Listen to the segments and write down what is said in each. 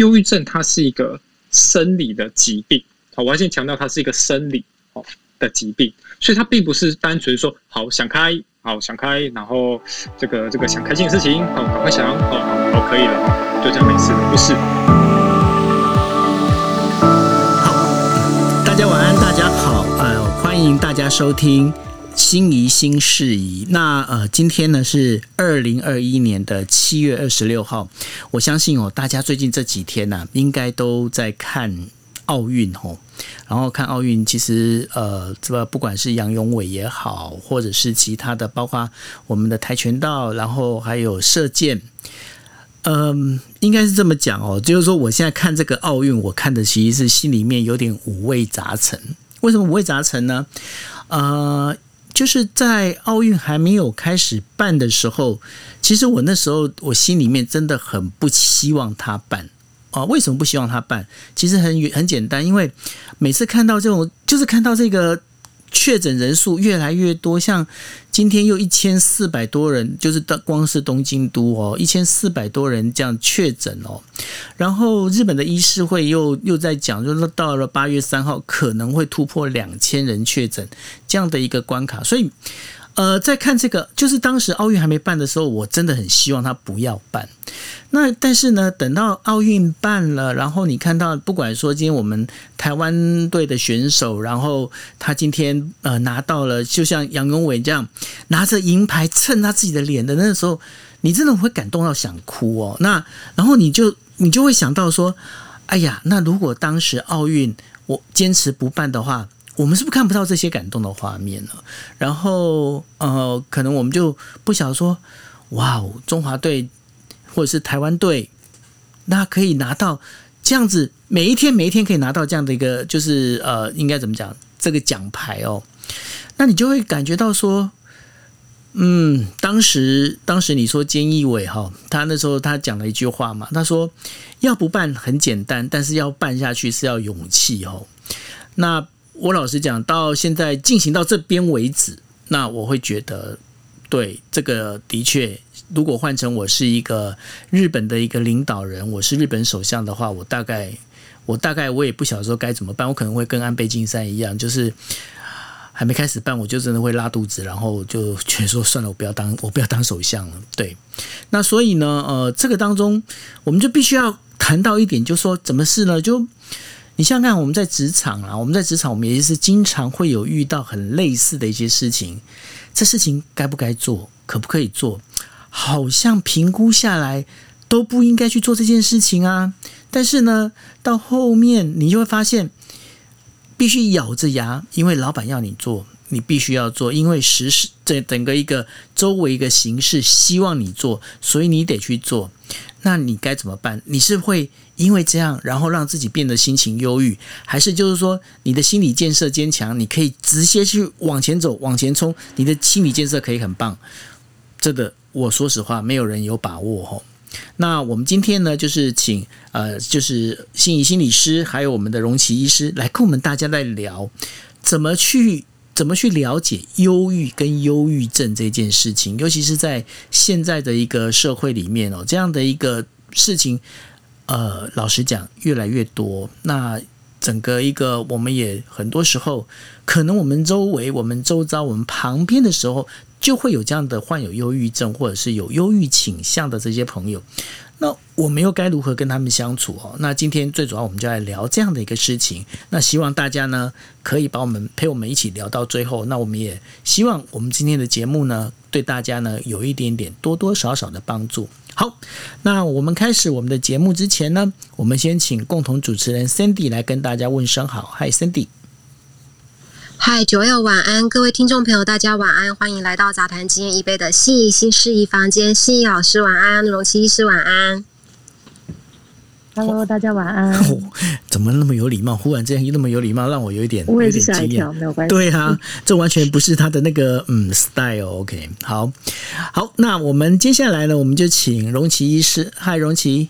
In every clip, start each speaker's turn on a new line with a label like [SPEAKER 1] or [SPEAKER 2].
[SPEAKER 1] 忧郁症它是一个生理的疾病，好，我要先强调它是一个生理好的疾病，所以它并不是单纯说好想开，好想开，然后这个这个想开心的事情，好赶快想，好好可以了，就这样没事了，不是。
[SPEAKER 2] 好，大家晚安，大家好，呃，欢迎大家收听。心怡新事宜，那呃，今天呢是二零二一年的七月二十六号。我相信哦，大家最近这几天呢、应该都在看奥运哦。然后看奥运，其实呃，这个不管是杨勇伟也好，或者是其他的，包括我们的跆拳道，然后还有射箭，嗯、应该是这么讲哦，就是说我现在看这个奥运，我看的其实是心里面有点五味杂陈。为什么五味杂陈呢？呃。就是在奥运还没有开始办的时候，其实我那时候我心里面真的很不希望他办啊。为什么不希望他办？其实很很简单，因为每次看到这种，就是看到这个。确诊人数越来越多，像今天又一千四百多人，就是光是东京都哦，一千四百多人这样确诊哦。然后日本的医师会又又在讲，就是到了八月三号可能会突破两千人确诊这样的一个关卡，所以。呃，在看这个，就是当时奥运还没办的时候，我真的很希望他不要办。那但是呢，等到奥运办了，然后你看到，不管说今天我们台湾队的选手，然后他今天呃拿到了，就像杨勇纬这样拿着银牌蹭他自己的脸的那个时候，你真的会感动到想哭哦。那然后你就你就会想到说，哎呀，那如果当时奥运我坚持不办的话。我们是不是看不到这些感动的画面呢？然后，呃，可能我们就不晓得说，哇哦，中华队或者是台湾队，那可以拿到这样子，每一天每一天可以拿到这样的一个，就是呃，应该怎么讲这个奖牌哦？那你就会感觉到说，嗯，当时当时你说菅义伟哈，他那时候他讲了一句话嘛，他说要不办很简单，但是要办下去是要勇气哦。那我老实讲，到现在进行到这边为止，那我会觉得，对这个的确，如果换成我是一个日本的一个领导人，我是日本首相的话，我大概，我大概我也不晓得说该怎么办，我可能会跟安倍晋三一样，就是还没开始办，我就真的会拉肚子，然后就觉得说算了，我不要当，我不要当首相了。对，那所以呢，呃，这个当中，我们就必须要谈到一点，就说怎么事呢？就你想想看，我们在职场啊，我们在职场，我们也是经常会有遇到很类似的一些事情。这事情该不该做，可不可以做？好像评估下来都不应该去做这件事情啊。但是呢，到后面你就会发现，必须咬着牙，因为老板要你做，你必须要做，因为时事这整个一个周围一个形势希望你做，所以你得去做。那你该怎么办？你是会因为这样，然后让自己变得心情忧郁，还是就是说你的心理建设坚强，你可以直接去往前走、往前冲，你的心理建设可以很棒。这个我说实话，没有人有把握吼。那我们今天呢，就是请呃，就是心理心理师，还有我们的荣奇医师来跟我们大家来聊，怎么去。怎么去了解忧郁跟忧郁症这件事情？尤其是在现在的一个社会里面哦，这样的一个事情，呃，老实讲越来越多。那整个一个，我们也很多时候，可能我们周围、我们周遭、我们旁边的时候，就会有这样的患有忧郁症或者是有忧郁倾向的这些朋友。那我们又该如何跟他们相处哦？那今天最主要我们就来聊这样的一个事情。那希望大家呢可以把我们陪我们一起聊到最后。那我们也希望我们今天的节目呢对大家呢有一点点多多少少的帮助。好，那我们开始我们的节目之前呢，我们先请共同主持人 Cindy 来跟大家问声好。Hi Sandy。
[SPEAKER 3] 嗨，Joel 晚安，各位听众朋友，大家晚安，欢迎来到杂谈经验一杯的心怡新事宜房间。心怡老师晚安，荣琪医师晚安。
[SPEAKER 4] Hello，大家晚安。
[SPEAKER 2] 哦，怎么那么有礼貌？忽然之间又那么有礼貌，让我有一点
[SPEAKER 4] 我也是吓一跳，没有关系。
[SPEAKER 2] 对啊，这完全不是他的那个嗯 style。OK，好，好，那我们接下来呢，我们就请荣奇医师。嗨，荣奇。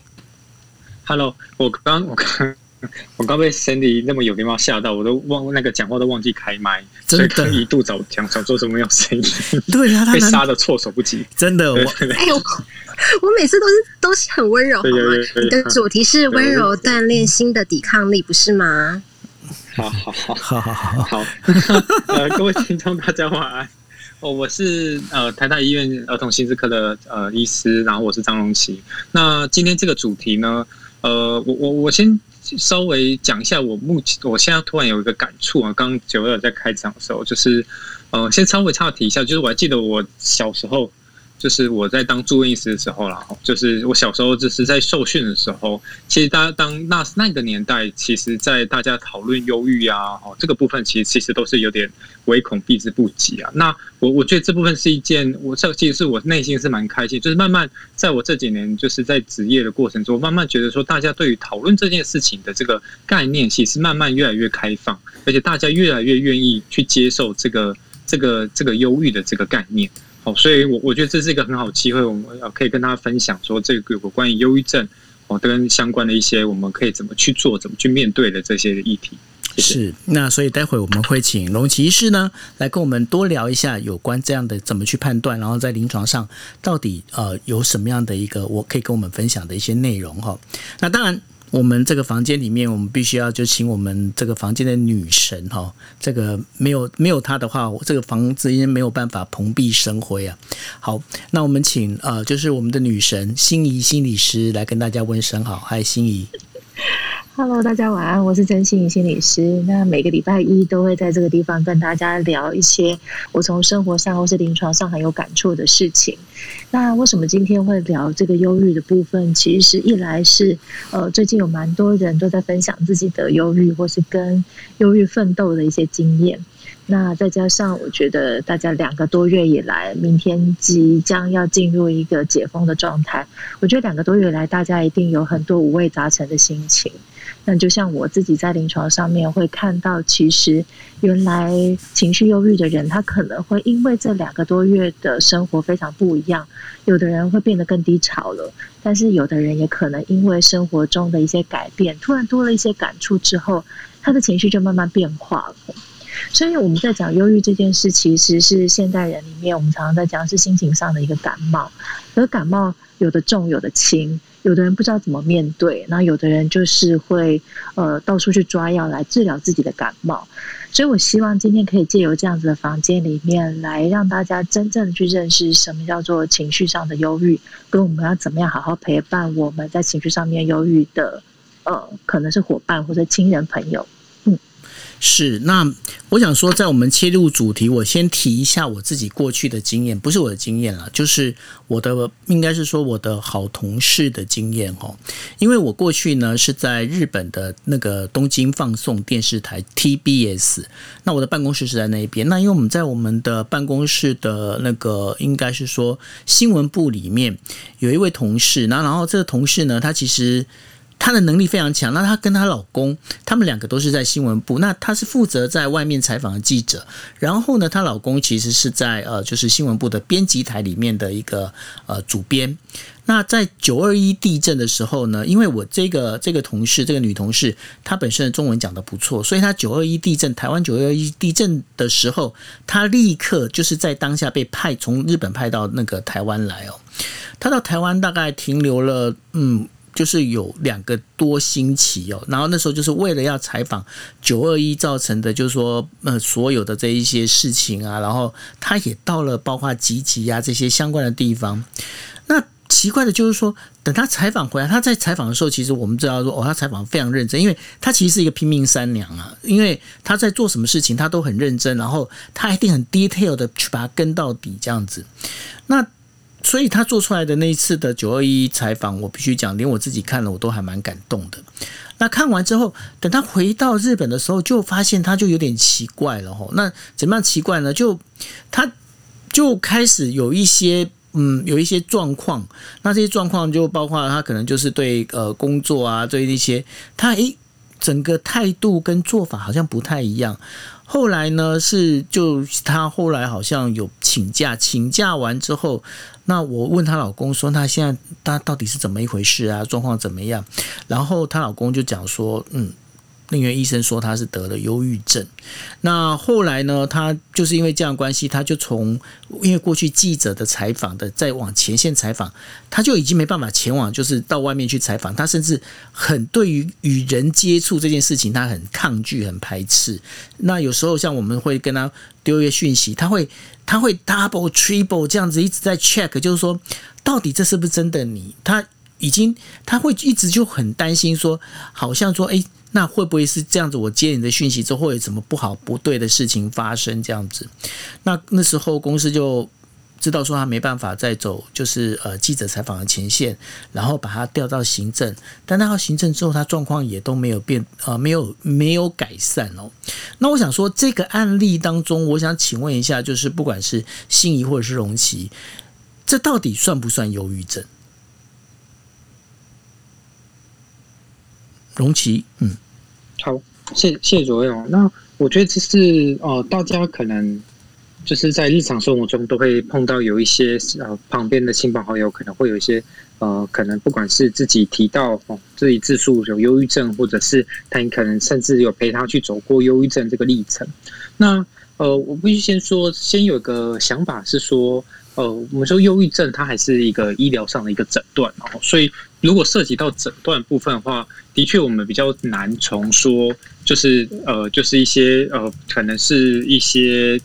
[SPEAKER 1] Hello，我刚我刚 我刚被 Sandy 那么有礼貌吓到，我都忘那个讲话都忘记开麦，所以可能一度找讲想说什么没有声音。
[SPEAKER 2] 对呀、啊，他
[SPEAKER 1] 被杀的措手不及。
[SPEAKER 2] 真的，我
[SPEAKER 3] 哎呦，我每次都是都是很温柔。你的主题是温柔锻炼心的抵抗力，不是吗？
[SPEAKER 1] 好好好
[SPEAKER 2] 好好好好。
[SPEAKER 1] 呃，各位听众，大家晚安。哦，我是呃台大医院儿童心智科的呃医师，然后我是张荣琪。那今天这个主题呢，呃，我我我先稍微讲一下，我目前我现在突然有一个感触啊，刚刚九二在开场的时候，就是呃，先稍微插提一下，就是我还记得我小时候。就是我在当住院医师的时候啦，就是我小时候就是在受训的时候，其实大家当那那个年代，其实，在大家讨论忧郁啊，哦，这个部分其实其实都是有点唯恐避之不及啊。那我我觉得这部分是一件，我这其实是我内心是蛮开心，就是慢慢在我这几年就是在职业的过程中，慢慢觉得说，大家对于讨论这件事情的这个概念，其实慢慢越来越开放，而且大家越来越愿意去接受这个这个这个忧郁的这个概念。好，所以我我觉得这是一个很好机会，我们要可以跟大家分享说，这个有关于忧郁症哦，跟相关的一些我们可以怎么去做、怎么去面对的这些议题。
[SPEAKER 2] 是，那所以待会我们会请龙骑士呢来跟我们多聊一下有关这样的怎么去判断，然后在临床上到底呃有什么样的一个我可以跟我们分享的一些内容哈。那当然。我们这个房间里面，我们必须要就请我们这个房间的女神哈，这个没有没有她的话，我这个房子应该没有办法蓬荜生辉啊。好，那我们请呃，就是我们的女神心怡心理师来跟大家问声好，嗨，心怡。
[SPEAKER 4] Hello，大家晚安，我是曾心怡心理师。那每个礼拜一都会在这个地方跟大家聊一些我从生活上或是临床上很有感触的事情。那为什么今天会聊这个忧郁的部分？其实一来是呃，最近有蛮多人都在分享自己的忧郁或是跟忧郁奋斗的一些经验。那再加上我觉得大家两个多月以来，明天即将要进入一个解封的状态，我觉得两个多月以来，大家一定有很多五味杂陈的心情。那就像我自己在临床上面会看到，其实原来情绪忧郁的人，他可能会因为这两个多月的生活非常不一样，有的人会变得更低潮了，但是有的人也可能因为生活中的一些改变，突然多了一些感触之后，他的情绪就慢慢变化了。所以我们在讲忧郁这件事，其实是现代人里面我们常常在讲是心情上的一个感冒，而感冒有的重，有的轻。有的人不知道怎么面对，那有的人就是会呃到处去抓药来治疗自己的感冒，所以我希望今天可以借由这样子的房间里面来让大家真正的去认识什么叫做情绪上的忧郁，跟我们要怎么样好好陪伴我们在情绪上面忧郁的呃可能是伙伴或者亲人朋友。
[SPEAKER 2] 是，那我想说，在我们切入主题，我先提一下我自己过去的经验，不是我的经验了，就是我的，应该是说我的好同事的经验哦。因为我过去呢是在日本的那个东京放送电视台 TBS，那我的办公室是在那一边。那因为我们在我们的办公室的那个，应该是说新闻部里面有一位同事，那然后这个同事呢，他其实。她的能力非常强，那她跟她老公，他们两个都是在新闻部。那她是负责在外面采访的记者，然后呢，她老公其实是在呃，就是新闻部的编辑台里面的一个呃主编。那在九二一地震的时候呢，因为我这个这个同事，这个女同事，她本身的中文讲得不错，所以她九二一地震，台湾九二一地震的时候，她立刻就是在当下被派从日本派到那个台湾来哦。她到台湾大概停留了，嗯。就是有两个多星期哦，然后那时候就是为了要采访九二一造成的，就是说呃所有的这一些事情啊，然后他也到了包括集集啊这些相关的地方。那奇怪的就是说，等他采访回来，他在采访的时候，其实我们知道说哦，他采访非常认真，因为他其实是一个拼命三娘啊，因为他在做什么事情他都很认真，然后他一定很 detail 的去把它跟到底这样子。那所以他做出来的那一次的九二一采访，我必须讲，连我自己看了我都还蛮感动的。那看完之后，等他回到日本的时候，就发现他就有点奇怪了吼。那怎么样奇怪呢？就他就开始有一些嗯，有一些状况。那这些状况就包括他可能就是对呃工作啊，对那些他诶整个态度跟做法好像不太一样。后来呢，是就他后来好像有请假，请假完之后，那我问她老公说，那现在她到底是怎么一回事啊？状况怎么样？然后她老公就讲说，嗯，因为医生说他是得了忧郁症。那后来呢，他就是因为这样关系，他就从因为过去记者的采访的再往前线采访，他就已经没办法前往，就是到外面去采访。他甚至很对于与人接触这件事情，他很抗拒、很排斥。那有时候像我们会跟他丢一个讯息，他会他会 double、triple 这样子一直在 check，就是说到底这是不是真的你？他已经他会一直就很担心说，好像说诶。那会不会是这样子？我接你的讯息之后，有什么不好、不对的事情发生？这样子，那那时候公司就知道说他没办法再走，就是呃记者采访的前线，然后把他调到行政。但他到行政之后，他状况也都没有变，呃，没有没有改善哦。那我想说，这个案例当中，我想请问一下，就是不管是心怡或者是容琪，这到底算不算忧郁症？容琪，嗯，
[SPEAKER 1] 好，谢谢左右。那我觉得这是呃，大家可能就是在日常生活中都会碰到有一些呃，旁边的亲朋好友可能会有一些呃，可能不管是自己提到哦，自己自述有忧郁症，或者是他可能甚至有陪他去走过忧郁症这个历程。那呃，我必须先说，先有个想法是说。呃，我们说忧郁症，它还是一个医疗上的一个诊断哦，所以如果涉及到诊断部分的话，的确我们比较难从说，就是呃，就是一些呃，可能是一些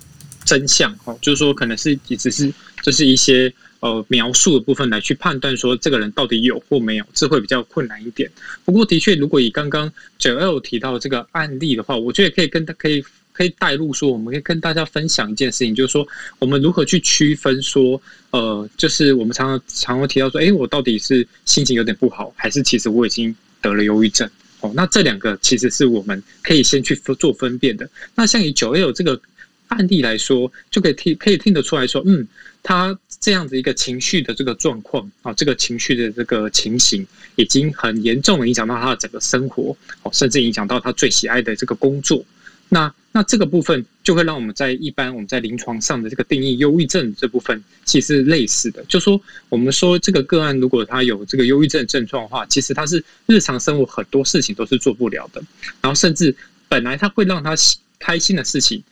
[SPEAKER 1] 真相哦，就是说可能是也只是就是一些呃描述的部分来去判断说这个人到底有或没有，这会比较困难一点。不过的确，如果以刚刚九 L 提到这个案例的话，我觉得可以跟可以。可以带入说，我们可以跟大家分享一件事情，就是说，我们如何去区分说，呃，就是我们常常常会提到说，哎，我到底是心情有点不好，还是其实我已经得了忧郁症？哦，那这两个其实是我们可以先去做分辨的。那像以九 L 这个案例来说，就可以听可以听得出来说，嗯，他这样子一个情绪的这个状况啊，这个情绪的这个情形，已经很严重的影响到他的整个生活，哦，甚至影响到他最喜爱的这个工作。那那这个部分就会让我们在一般我们在临床上的这个定义忧郁症这部分其实类似的，就说我们说这个个案如果他有这个忧郁症症状的话，其实他是日常生活很多事情都是做不了的，然后甚至本来他会让他开心的事情，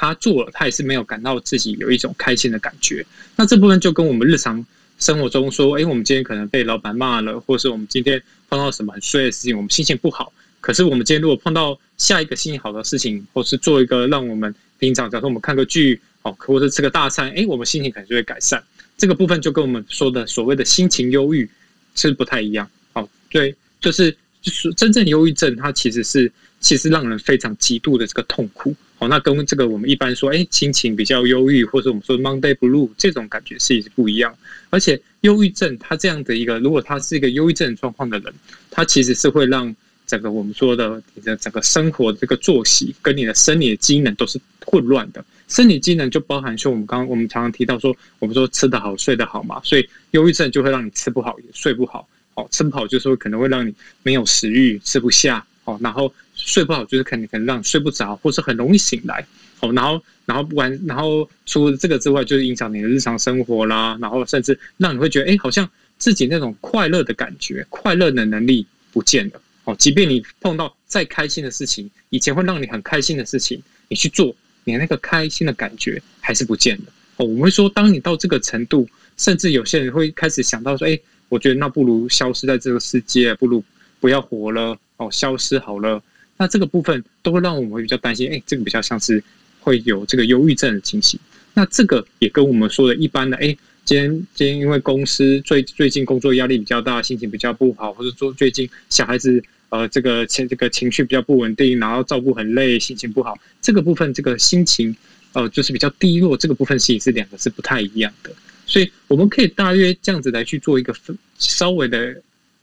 [SPEAKER 1] 他做了他也是没有感到自己有一种开心的感觉。那这部分就跟我们日常生活中说，哎，我们今天可能被老板骂了，或是我们今天碰到什么很衰的事情，我们心情不好。可是我们今天如果碰到下一个心情好的事情，或是做一个让我们平常，假如说我们看个剧，哦，或者吃个大餐，哎，我们心情可能就会改善。这个部分就跟我们说的所谓的心情忧郁是不太一样。哦，对，就是就是真正忧郁症，它其实是其实让人非常极度的这个痛苦。哦，那跟这个我们一般说，哎，心情比较忧郁，或者我们说 Monday Blue 这种感觉是不一样。而且忧郁症，它这样的一个，如果他是一个忧郁症状况的人，他其实是会让。整个我们说的你的整个生活的这个作息跟你的生理的机能都是混乱的，生理机能就包含说我们刚刚我们常常提到说，我们说吃得好睡得好嘛，所以忧郁症就会让你吃不好也睡不好，哦，吃不好就是会可能会让你没有食欲吃不下，哦，然后睡不好就是可能可能让你睡不着，或是很容易醒来，哦，然后然后不管然后除了这个之外，就是影响你的日常生活啦，然后甚至让你会觉得哎，好像自己那种快乐的感觉，快乐的能力不见了。哦，即便你碰到再开心的事情，以前会让你很开心的事情，你去做，你那个开心的感觉还是不见了。哦，我们会说，当你到这个程度，甚至有些人会开始想到说，哎，我觉得那不如消失在这个世界，不如不要活了，哦，消失好了。那这个部分都会让我们比较担心，哎，这个比较像是会有这个忧郁症的情形。那这个也跟我们说的一般的，哎。今天，今天因为公司最最近工作压力比较大，心情比较不好，或者说最近小孩子呃这个情这个情绪比较不稳定，然后照顾很累，心情不好，这个部分这个心情呃就是比较低落，这个部分其实是两个是不太一样的，所以我们可以大约这样子来去做一个分，稍微的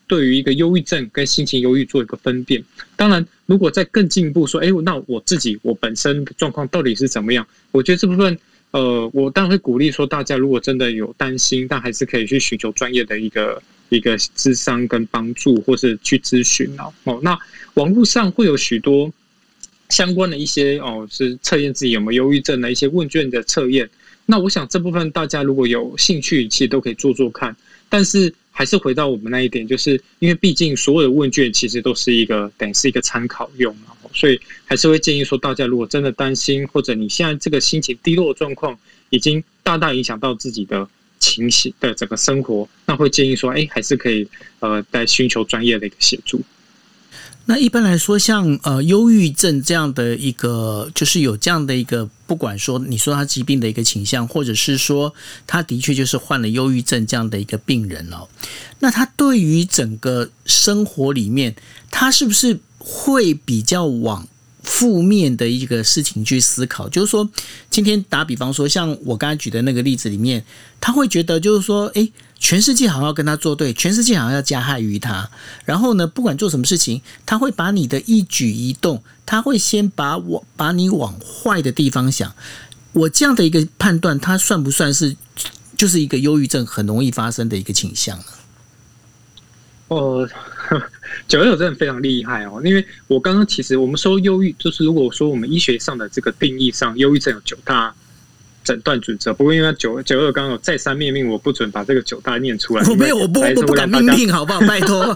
[SPEAKER 1] 对于一个忧郁症跟心情忧郁做一个分辨。当然，如果再更进一步说，哎，那我自己我本身的状况到底是怎么样？我觉得这部分。呃，我当然会鼓励说，大家如果真的有担心，但还是可以去寻求专业的一个一个咨商跟帮助，或是去咨询哦。哦，那网络上会有许多相关的一些哦，是测验自己有没有忧郁症的一些问卷的测验。那我想这部分大家如果有兴趣，其实都可以做做看。但是还是回到我们那一点，就是因为毕竟所有的问卷其实都是一个等于是一个参考用，所以还是会建议说，大家如果真的担心，或者你现在这个心情低落的状况已经大大影响到自己的情绪的整个生活，那会建议说，哎，还是可以呃在寻求专业的一个协助。
[SPEAKER 2] 那一般来说，像呃忧郁症这样的一个，就是有这样的一个，不管说你说他疾病的一个倾向，或者是说他的确就是患了忧郁症这样的一个病人哦，那他对于整个生活里面，他是不是会比较往负面的一个事情去思考？就是说，今天打比方说，像我刚才举的那个例子里面，他会觉得就是说，诶。全世界好像要跟他作对，全世界好像要加害于他。然后呢，不管做什么事情，他会把你的一举一动，他会先把我把你往坏的地方想。我这样的一个判断，他算不算是就是一个忧郁症很容易发生的一个倾向呢？
[SPEAKER 1] 哦，九九真的非常厉害哦，因为我刚刚其实我们说忧郁，就是如果说我们医学上的这个定义上，忧郁症有九大。诊断准则，不过因为九九二刚刚有再三命令，我不准把这个九大念出来。
[SPEAKER 2] 我没有，我不我不敢命令，好不好？拜托，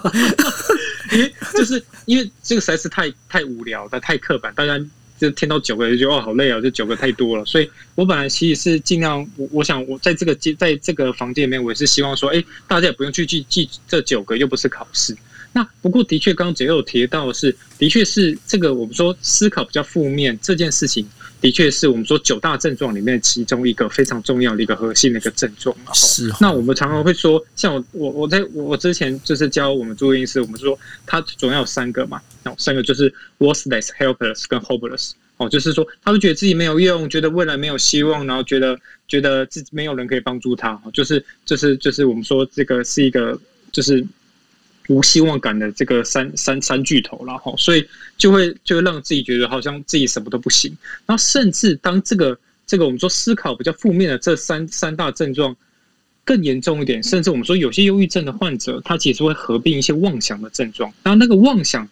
[SPEAKER 1] 因为就是因为这个实在是太太无聊的，太刻板，大家就听到九个就觉得哦好累啊，这九个太多了。所以我本来其实是尽量，我我想我在这个在这个房间里面，我也是希望说，哎，大家也不用去记记这九个，又不是考试。那不过的确，刚刚九有提到的是，的确是这个我们说思考比较负面这件事情。的确是我们说九大症状里面其中一个非常重要的一个核心的一个症状。
[SPEAKER 2] 是。
[SPEAKER 1] 那我们常常会说，像我我我在我之前就是教我们住院医师，我们说他总要有三个嘛，然后三个就是 worthless、helpless 跟 hopeless。哦，就是说他会觉得自己没有用，觉得未来没有希望，然后觉得觉得自己没有人可以帮助他。就是就是就是我们说这个是一个就是。无希望感的这个三三三巨头，然后所以就会就会让自己觉得好像自己什么都不行。然后甚至当这个这个我们说思考比较负面的这三三大症状更严重一点，甚至我们说有些忧郁症的患者，他其实会合并一些妄想的症状。然后那个妄想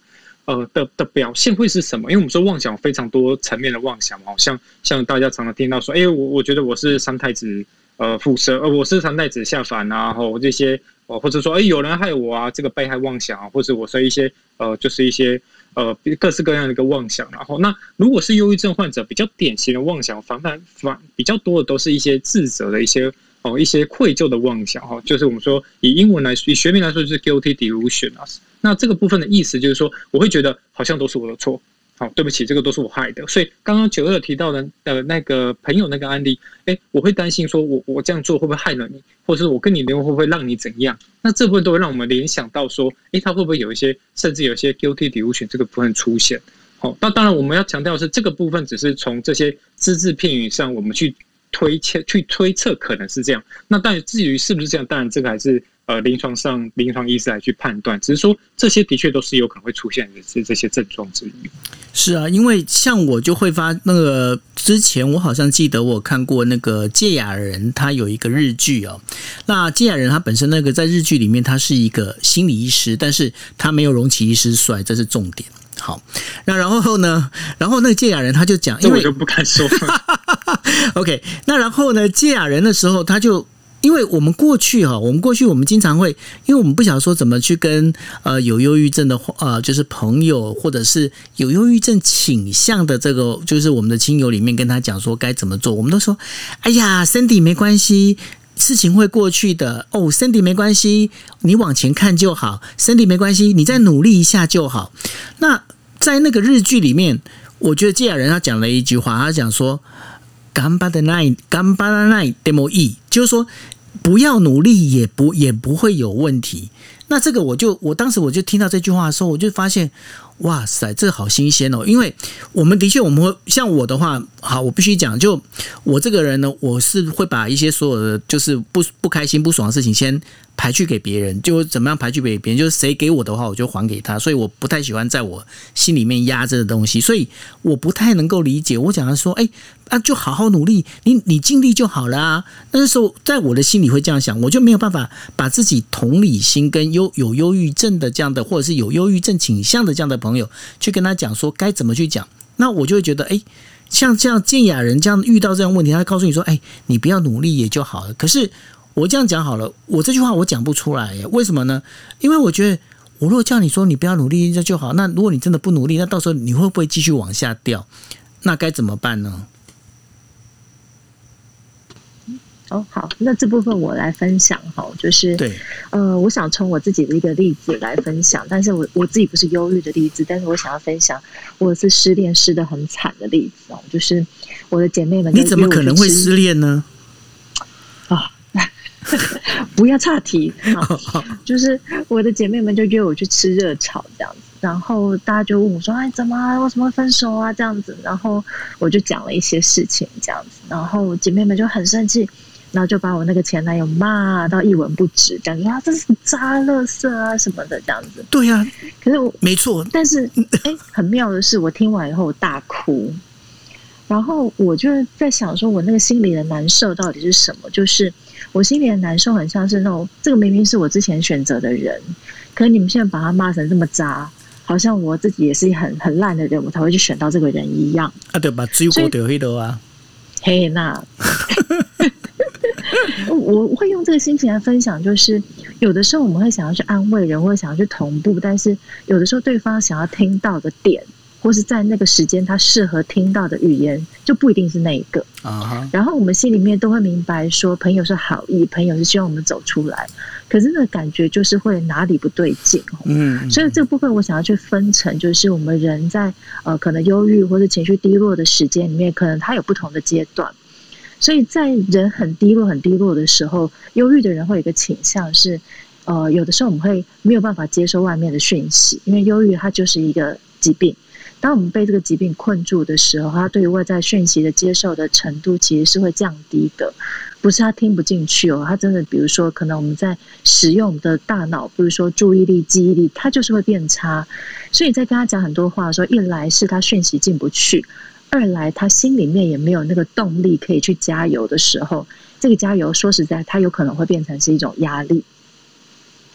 [SPEAKER 1] 呃的的表现会是什么？因为我们说妄想非常多层面的妄想，好像像大家常常听到说，哎，我我觉得我是三太子呃附身，呃我是三太子下凡啊，然后这些。哦，或者说，哎，有人害我啊，这个被害妄想啊，或者我说一些呃，就是一些呃，各式各样的一个妄想。然后，那如果是忧郁症患者，比较典型的妄想，反反反比较多的都是一些自责的一些哦，一些愧疚的妄想哈，就是我们说以英文来说，以学名来说就是 guilty delusion 啊。那这个部分的意思就是说，我会觉得好像都是我的错。好，对不起，这个都是我害的。所以刚刚九二提到的呃那个朋友那个案例，哎，我会担心说我我这样做会不会害了你，或者是我跟你联络会不会让你怎样？那这部分都会让我们联想到说，哎，他会不会有一些甚至有一些 guilty delusion 这个部分出现？好，那当然我们要强调的是这个部分只是从这些只字片语上我们去推测去推测可能是这样。那但至于是不是这样，当然这个还是。呃，临床上临床医师来去判断，只是说这些的确都是有可能会出现的这这些症状之一。
[SPEAKER 2] 是啊，因为像我就会发那个之前我好像记得我看过那个芥雅人，他有一个日剧哦。那芥雅人他本身那个在日剧里面他是一个心理医师，但是他没有荣崎医师帅，这是重点。好，那然后呢，然后那个芥雅人他就讲，因为
[SPEAKER 1] 我就不敢说。
[SPEAKER 2] OK，那然后呢，芥雅人的时候他就。因为我们过去哈，我们过去我们经常会，因为我们不想说怎么去跟呃有忧郁症的呃就是朋友，或者是有忧郁症倾向的这个就是我们的亲友里面跟他讲说该怎么做，我们都说，哎呀，Cindy 没关系，事情会过去的哦，Cindy 没关系，你往前看就好，Cindy 没关系，你再努力一下就好。那在那个日剧里面，我觉得堺雅人他讲了一句话，他讲说。顽张らない、顽张らないでもいい，就是说不要努力也不也不会有问题。那这个我就我当时我就听到这句话的时候，我就发现。 哇塞，这好新鲜哦！因为我们的确，我们会像我的话，好，我必须讲，就我这个人呢，我是会把一些所有的就是不不开心、不爽的事情先排去给别人，就怎么样排去给别人，就是谁给我的话，我就还给他。所以我不太喜欢在我心里面压着的东西，所以我不太能够理解。我讲的说，哎啊，就好好努力，你你尽力就好了啊。那时候在我的心里会这样想，我就没有办法把自己同理心跟忧有忧郁症的这样的，或者是有忧郁症倾向的这样的朋朋友去跟他讲说该怎么去讲，那我就会觉得，哎，像这样堺雅人这样遇到这样问题，他告诉你说，哎，你不要努力也就好了。可是我这样讲好了，我这句话我讲不出来耶，为什么呢？因为我觉得，我如果叫你说你不要努力，那就好。那如果你真的不努力，那到时候你会不会继续往下掉？那该怎么办呢？
[SPEAKER 4] 哦，好，那这部分我来分享哈，就是
[SPEAKER 2] 对，
[SPEAKER 4] 呃，我想从我自己的一个例子来分享，但是我我自己不是忧郁的例子，但是我想要分享我是失恋失的很惨的例子哦，就是我的姐妹们，
[SPEAKER 2] 你怎么可能会失恋呢？
[SPEAKER 4] 啊、哦，不要岔题，好，就是我的姐妹们就约我去吃热炒这样子，然后大家就问我说，哎，怎么为什么会分手啊？这样子，然后我就讲了一些事情这样子，然后姐妹们就很生气。然后就把我那个前男友骂到一文不值，讲说啊，这是渣、垃圾啊什么的这样子。
[SPEAKER 2] 对呀、啊，
[SPEAKER 4] 可是我
[SPEAKER 2] 没错，
[SPEAKER 4] 但是 哎，很妙的是，我听完以后我大哭，然后我就在想说，我那个心里的难受到底是什么？就是我心里的难受，很像是那种这个明明是我之前选择的人，可是你们现在把他骂成这么渣，好像我自己也是很很烂的人，我才会去选到这个人一样。
[SPEAKER 2] 啊，对吧？追过掉黑的啊，
[SPEAKER 4] 嘿，那。我会用这个心情来分享，就是有的时候我们会想要去安慰人，或者想要去同步，但是有的时候对方想要听到的点，或是在那个时间他适合听到的语言，就不一定是那一个。
[SPEAKER 2] 啊，
[SPEAKER 4] 然后我们心里面都会明白，说朋友是好意，朋友是希望我们走出来，可是那个感觉就是会哪里不对劲。
[SPEAKER 2] 嗯，
[SPEAKER 4] 所以这个部分我想要去分成，就是我们人在呃可能忧郁或者情绪低落的时间里面，可能他有不同的阶段。所以在人很低落、很低落的时候，忧郁的人会有一个倾向是，呃，有的时候我们会没有办法接受外面的讯息，因为忧郁它就是一个疾病。当我们被这个疾病困住的时候，他对于外在讯息的接受的程度其实是会降低的，不是他听不进去哦，他真的，比如说，可能我们在使用我们的大脑，比如说注意力、记忆力，它就是会变差。所以在跟他讲很多话的时候，一来是他讯息进不去。二来，他心里面也没有那个动力可以去加油的时候，这个加油说实在，他有可能会变成是一种压力。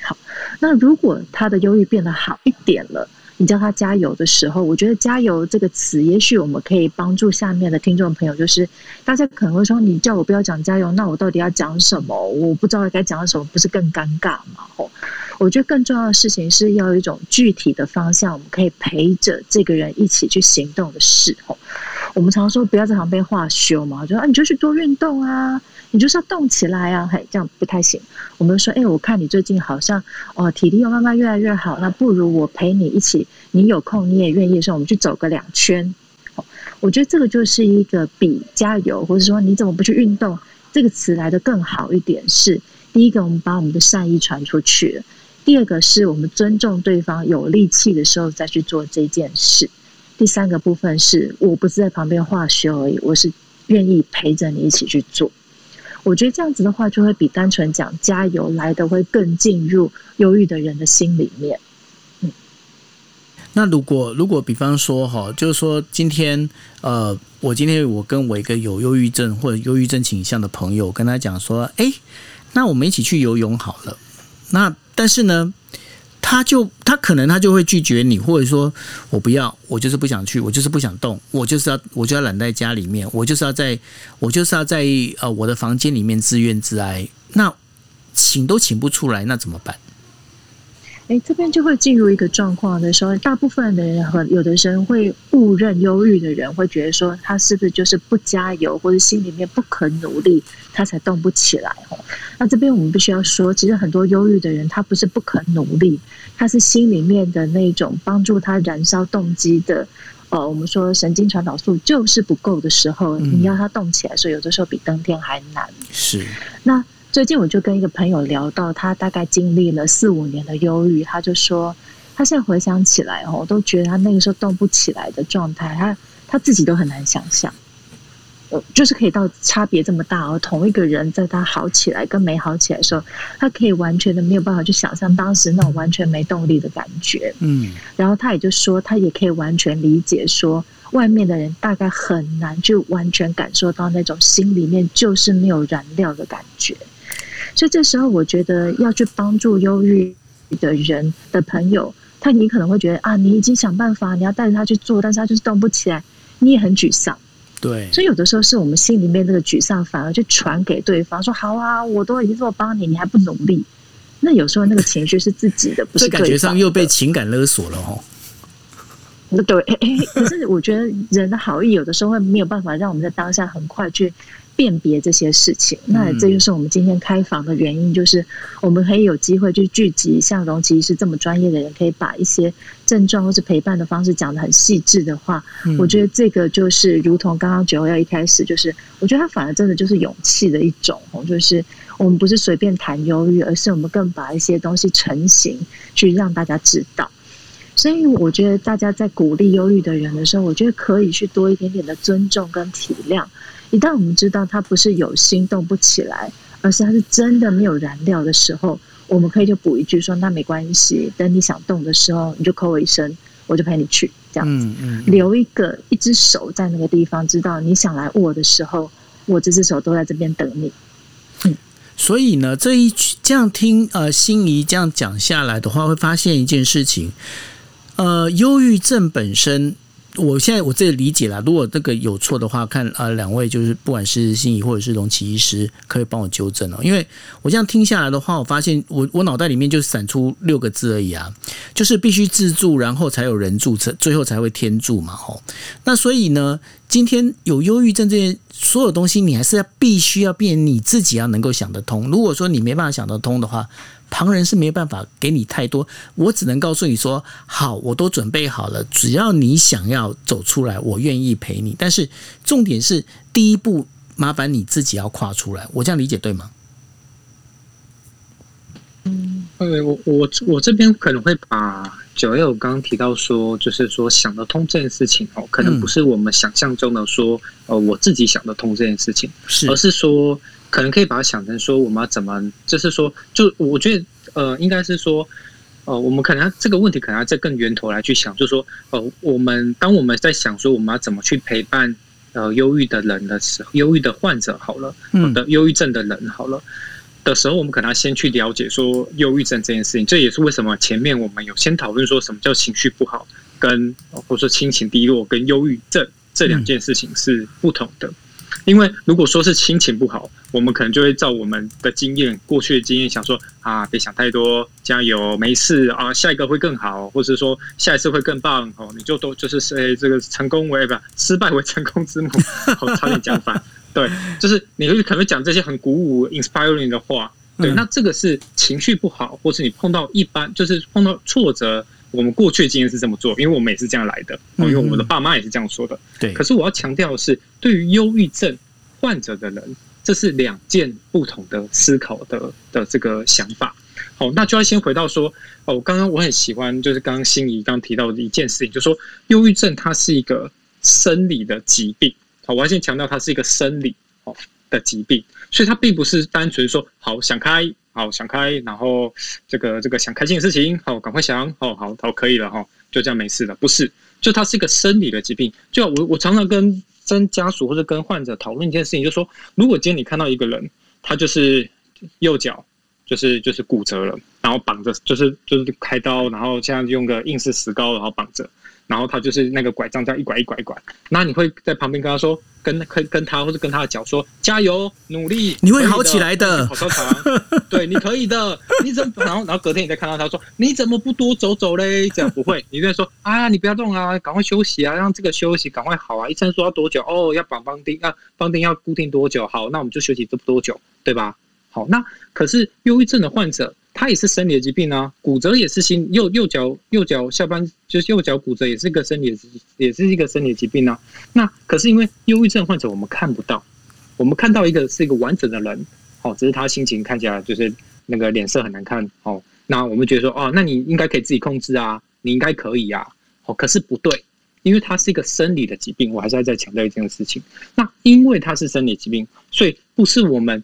[SPEAKER 4] 好，那如果他的忧郁变得好一点了，你叫他加油的时候，我觉得“加油”这个词，也许我们可以帮助下面的听众朋友，就是大家可能会说：“你叫我不要讲加油，那我到底要讲什么？我不知道该讲什么，不是更尴尬吗？”吼。我觉得更重要的事情是要有一种具体的方向，我们可以陪着这个人一起去行动的时候。我们常说不要在旁边画休嘛，就说啊，你就去多运动啊，你就是要动起来啊，嘿，这样不太行。我们说，哎，我看你最近好像哦，体力又慢慢越来越好，那不如我陪你一起，你有空你也愿意的时候，我们去走个两圈。我觉得这个就是一个比加油，或者说你怎么不去运动这个词来得更好一点。是第一个，我们把我们的善意传出去。第二个是我们尊重对方有力气的时候再去做这件事。第三个部分是我不是在旁边画休而已，我是愿意陪着你一起去做。我觉得这样子的话，就会比单纯讲加油来的会更进入忧郁的人的心里面。嗯，
[SPEAKER 2] 那如果如果比方说哈，就是说今天呃，我今天我跟我一个有忧郁症或者忧郁症倾向的朋友，跟他讲说，哎，那我们一起去游泳好了。那但是呢，他就他可能他就会拒绝你，或者说我不要，我就是不想去，我就是不想动，我就是要我就要懒在家里面，我就是要在我就是要在呃我的房间里面自怨自哀，那请都请不出来，那怎么办？
[SPEAKER 4] 哎，这边就会进入一个状况的时候，大部分的人和有的人会误认忧郁的人会觉得说，他是不是就是不加油，或者心里面不肯努力，他才动不起来？那这边我们必须要说，其实很多忧郁的人，他不是不肯努力，他是心里面的那种帮助他燃烧动机的，呃，我们说神经传导素就是不够的时候，你要他动起来，所以有的时候比登天还难。
[SPEAKER 2] 是
[SPEAKER 4] 那。最近我就跟一个朋友聊到，他大概经历了四五年的忧郁，他就说，他现在回想起来哦，我都觉得他那个时候动不起来的状态，他他自己都很难想象，呃，就是可以到差别这么大哦，同一个人在他好起来跟没好起来的时候，他可以完全的没有办法去想象当时那种完全没动力的感觉，嗯，然后他也就说，他也可以完全理解说，外面的人大概很难就完全感受到那种心里面就是没有燃料的感觉。所以这时候，我觉得要去帮助忧郁的人的朋友，他你可能会觉得啊，你已经想办法，你要带着他去做，但是他就是动不起来，你也很沮丧。
[SPEAKER 2] 对，
[SPEAKER 4] 所以有的时候是我们心里面那个沮丧，反而就传给对方说：“好啊，我都已经这么帮你，你还不努力。”那有时候那个情绪是自己的，不是
[SPEAKER 2] 感觉上又被情感勒索了哦。
[SPEAKER 4] 对，可是我觉得人的好意有的时候会没有办法让我们在当下很快去。辨别这些事情，那这就是我们今天开房的原因，就是我们可以有机会去聚集像容琪是这么专业的人，可以把一些症状或是陪伴的方式讲得很细致的话。我觉得这个就是如同刚刚九幺一开始，就是我觉得他反而真的就是勇气的一种，就是我们不是随便谈忧郁，而是我们更把一些东西成型，去让大家知道。所以我觉得大家在鼓励忧郁的人的时候，我觉得可以去多一点点的尊重跟体谅。一旦我们知道它不是有心动不起来，而是它是真的没有燃料的时候，我们可以就补一句说：“那没关系，等你想动的时候，你就 call 我一声，我就陪你去。”这样子，嗯嗯、留一个一只手在那个地方，知道你想来握的时候，我这只手都在这边等你。
[SPEAKER 2] 嗯，所以呢，这一这样听呃，心怡这样讲下来的话，会发现一件事情，呃，忧郁症本身。我现在我这里理解了，如果这个有错的话，看啊，两位就是不管是心怡或者是龙崎医师，可以帮我纠正哦。因为我这样听下来的话，我发现我我脑袋里面就闪出六个字而已啊，就是必须自助，然后才有人助，最后才会天助嘛。吼，那所以呢，今天有忧郁症这件所有东西，你还是要必须要变你自己要能够想得通。如果说你没办法想得通的话，旁人是没办法给你太多，我只能告诉你说：好，我都准备好了，只要你想要走出来，我愿意陪你。但是重点是第一步，麻烦你自己要跨出来。我这样理解对吗？
[SPEAKER 1] 嗯，对，我我我这边可能会把九月我刚刚提到说，就是说想得通这件事情哦，可能不是我们想象中的说，呃，我自己想得通这件事情，是，而是说。可能可以把它想成说，我们要怎么，就是说，就我觉得，呃，应该是说，呃，我们可能要这个问题可能要再更源头来去想，就是说，呃，我们当我们在想说我们要怎么去陪伴呃忧郁的人的时候，忧郁的患者好了，嗯，的忧郁症的人好了的时候，我们可能要先去了解说忧郁症这件事情。这也是为什么前面我们有先讨论说什么叫情绪不好，跟或者说心情低落跟忧郁症这两件事情是不同的。因为如果说是心情不好，我们可能就会照我们的经验、过去的经验想说啊，别想太多，加油，没事啊，下一个会更好，或者说下一次会更棒哦，你就都就是诶，这个成功为不失败为成功之母，好，差点讲反，对，就是你会可能讲这些很鼓舞、inspiring 的话，对，那这个是情绪不好，或是你碰到一般就是碰到挫折。我们过去的经验是这么做，因为我们也是这样来的，因为我们的爸妈也是这样说的。对。可是我要强调的是，对于忧郁症患者的人，这是两件不同的思考的的这个想法。好，那就要先回到说，哦，刚刚我很喜欢，就是刚刚心仪刚提到的一件事情，就是说，忧郁症它是一个生理的疾病。好，我要先强调它是一个生理哦的疾病，所以它并不是单纯说好想开。好，想开，然后这个这个想开心的事情，好，赶快想，好好好，可以了哈，就这样没事了。不是，就它是一个生理的疾病。就我我常常跟跟家属或者跟患者讨论一件事情，就说，如果今天你看到一个人，他就是右脚就是就是骨折了，然后绑着，就是就是开刀，然后这样用个硬式石膏，然后绑着。然后他就是那个拐杖，这样一拐一拐一拐。那你会在旁边跟他说，跟跟跟他或者跟他的脚说，加油，努力，
[SPEAKER 2] 你会好起来的。
[SPEAKER 1] 跑操场，对，你可以的。你怎么？然后然后隔天你再看到他说，你怎么不多走走嘞？这样不会，你就会说啊，你不要动啊，赶快休息啊，让这个休息赶快好啊。医生说要多久？哦，要绑绑钉啊，绑钉要固定多久？好，那我们就休息这多久，对吧？好，那可是忧郁症的患者。他也是生理的疾病啊，骨折也是心右右脚右脚下半就是右脚骨折也是一个生理也是一个生理疾病啊。那可是因为忧郁症患者我们看不到，我们看到一个是一个完整的人，哦，只是他心情看起来就是那个脸色很难看，哦，那我们觉得说哦，那你应该可以自己控制啊，你应该可以啊，哦，可是不对，因为它是一个生理的疾病，我还是要再强调一件事情。那因为它是生理疾病，所以不是我们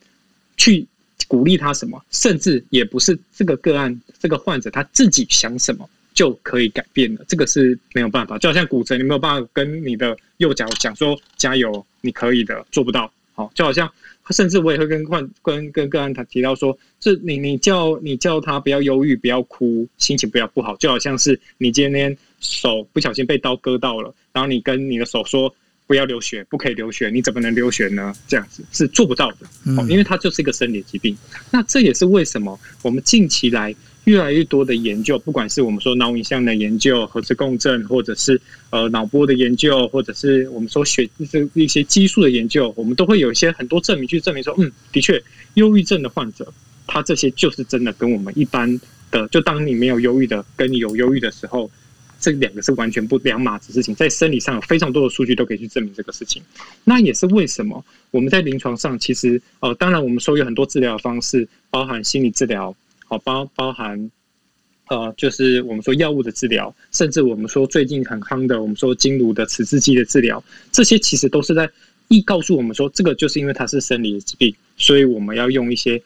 [SPEAKER 1] 去。鼓励他什么，甚至也不是这个个案，这个患者他自己想什么就可以改变了，这个是没有办法。就好像骨折，你没有办法跟你的右脚讲说加油，你可以的，做不到。好，就好像甚至我也会跟患跟跟个案他提到说，这你你叫你叫他不要忧郁，不要哭，心情不要不好，就好像是你今天手不小心被刀割到了，然后你跟你的手说不要流血，不可以流血，你怎么能流血呢？这样子是做不到的，哦，因为它就是一个生理疾病。那这也是为什么我们近期来越来越多的研究，不管是我们说脑影像的研究、核磁共振，或者是呃脑波的研究，或者是我们说血这一些激素的研究，我们都会有一些很多证明去证明说，嗯，的确，忧郁症的患者，他这些就是真的跟我们一般的，就当你没有忧郁的，跟你有忧郁的时候。这两个是完全不两码子事情，在生理上有非常多的数据都可以去证明这个事情。那也是为什么我们在临床上其实呃，当然我们说有很多治疗方式，包含心理治疗，好包包含呃，就是我们说药物的治疗，甚至我们说最近很夯的，我们说经颅的磁刺激的治疗，这些其实都是在一告诉我们说，这个就是因为它是生理的疾病，所以我们要用一些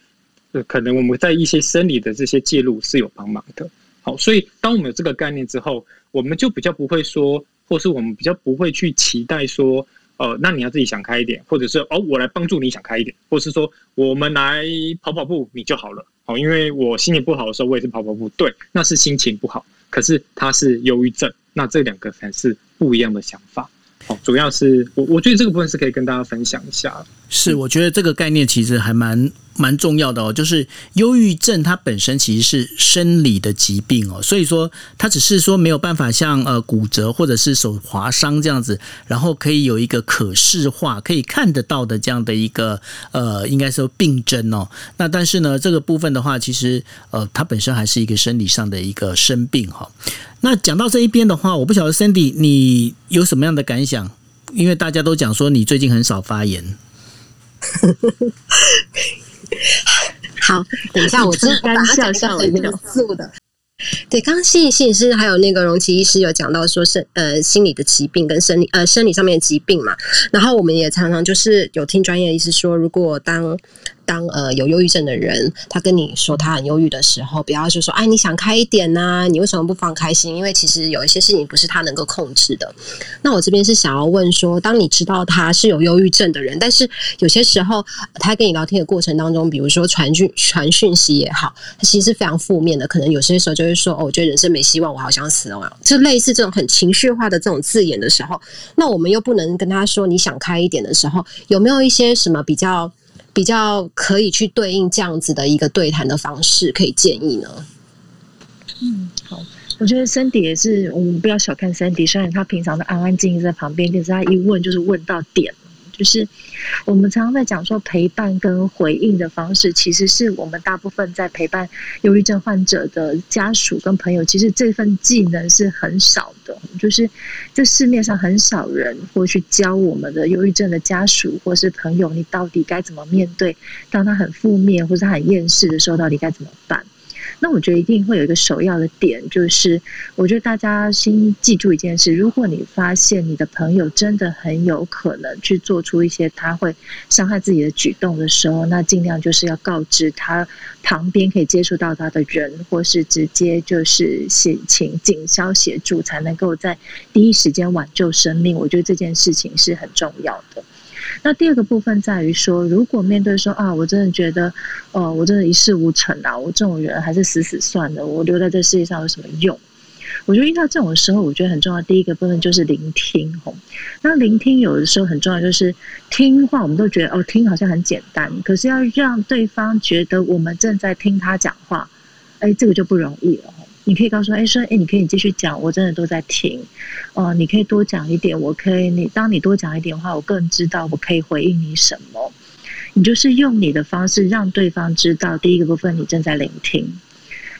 [SPEAKER 1] 呃，可能我们在一些生理的这些介入是有帮忙的。好，所以当我们有这个概念之后，我们就比较不会说，或是我们比较不会去期待说，呃，那你要自己想开一点，或者是哦，我来帮助你想开一点，或是说我们来跑跑步你就好了。好，因为我心情不好的时候，我也是跑跑步。对，那是心情不好，可是他是忧郁症，那这两个才是不一样的想法。好，主要是我我觉得这个部分是可以跟大家分享一下。
[SPEAKER 2] 是，我觉得这个概念其实还蛮蛮重要的哦。就是忧郁症它本身其实是生理的疾病哦，所以说它只是说没有办法像呃骨折或者是手划伤这样子，然后可以有一个可视化、可以看得到的这样的一个呃，应该说病症哦。那但是呢，这个部分的话，其实呃，它本身还是一个生理上的一个生病哈。那讲到这一边的话，我不晓得 Sandy 你有什么样的感想？因为大家都讲说你最近很少发言。
[SPEAKER 3] 好，等一下，我真的把它讲上了那个素的。对，刚刚心理心理师还有那个荣奇医师有讲到说生呃心理的疾病跟生理呃生理上面的疾病嘛，然后我们也常常就是有听专业医师说，如果当当呃有忧郁症的人，他跟你说他很忧郁的时候，不要就说哎你想开一点呐、你为什么不放开心？因为其实有一些事情不是他能够控制的。那我这边是想要问说，当你知道他是有忧郁症的人，但是有些时候他跟你聊天的过程当中，比如说传讯传讯息也好，其实是非常负面的，可能有些时候就会说哦，我觉得人生没希望，我好想死哦，就类似这种很情绪化的这种字眼的时候，那我们又不能跟他说你想开一点的时候，有没有一些什么比较？比较可以去对应这样子的一个对谈的方式，可以建议呢？
[SPEAKER 4] 嗯，好，我觉得 Sandy 也是，我们不要小看 Sandy，虽然他平常的安安静静在旁边，但是他一问就是问到点。就是我们常常在讲说陪伴跟回应的方式，其实是我们大部分在陪伴忧郁症患者的家属跟朋友，其实这份技能是很少的。就是这市面上很少人会去教我们的忧郁症的家属或是朋友，你到底该怎么面对？当他很负面或是他很厌世的时候，到底该怎么办？那我觉得一定会有一个首要的点，就是我觉得大家先记住一件事：如果你发现你的朋友真的很有可能去做出一些他会伤害自己的举动的时候，那尽量就是要告知他旁边可以接触到他的人，或是直接就是请请警消协助，才能够在第一时间挽救生命。我觉得这件事情是很重要的。那第二个部分在于说，如果面对说啊，我真的觉得，哦，我真的一事无成啊，我这种人还是死死算了，我留在这世界上有什么用？我觉得遇到这种时候，我觉得很重要。第一个部分就是聆听，吼。那聆听有的时候很重要，就是听话，我们都觉得哦，听好像很简单，可是要让对方觉得我们正在听他讲话，哎，这个就不容易了。你可以告诉他，哎，说，哎，你可以继续讲，我真的都在听。哦、你可以多讲一点，我可以，你当你多讲一点的话，我更知道我可以回应你什么。你就是用你的方式让对方知道，第一个部分你正在聆听。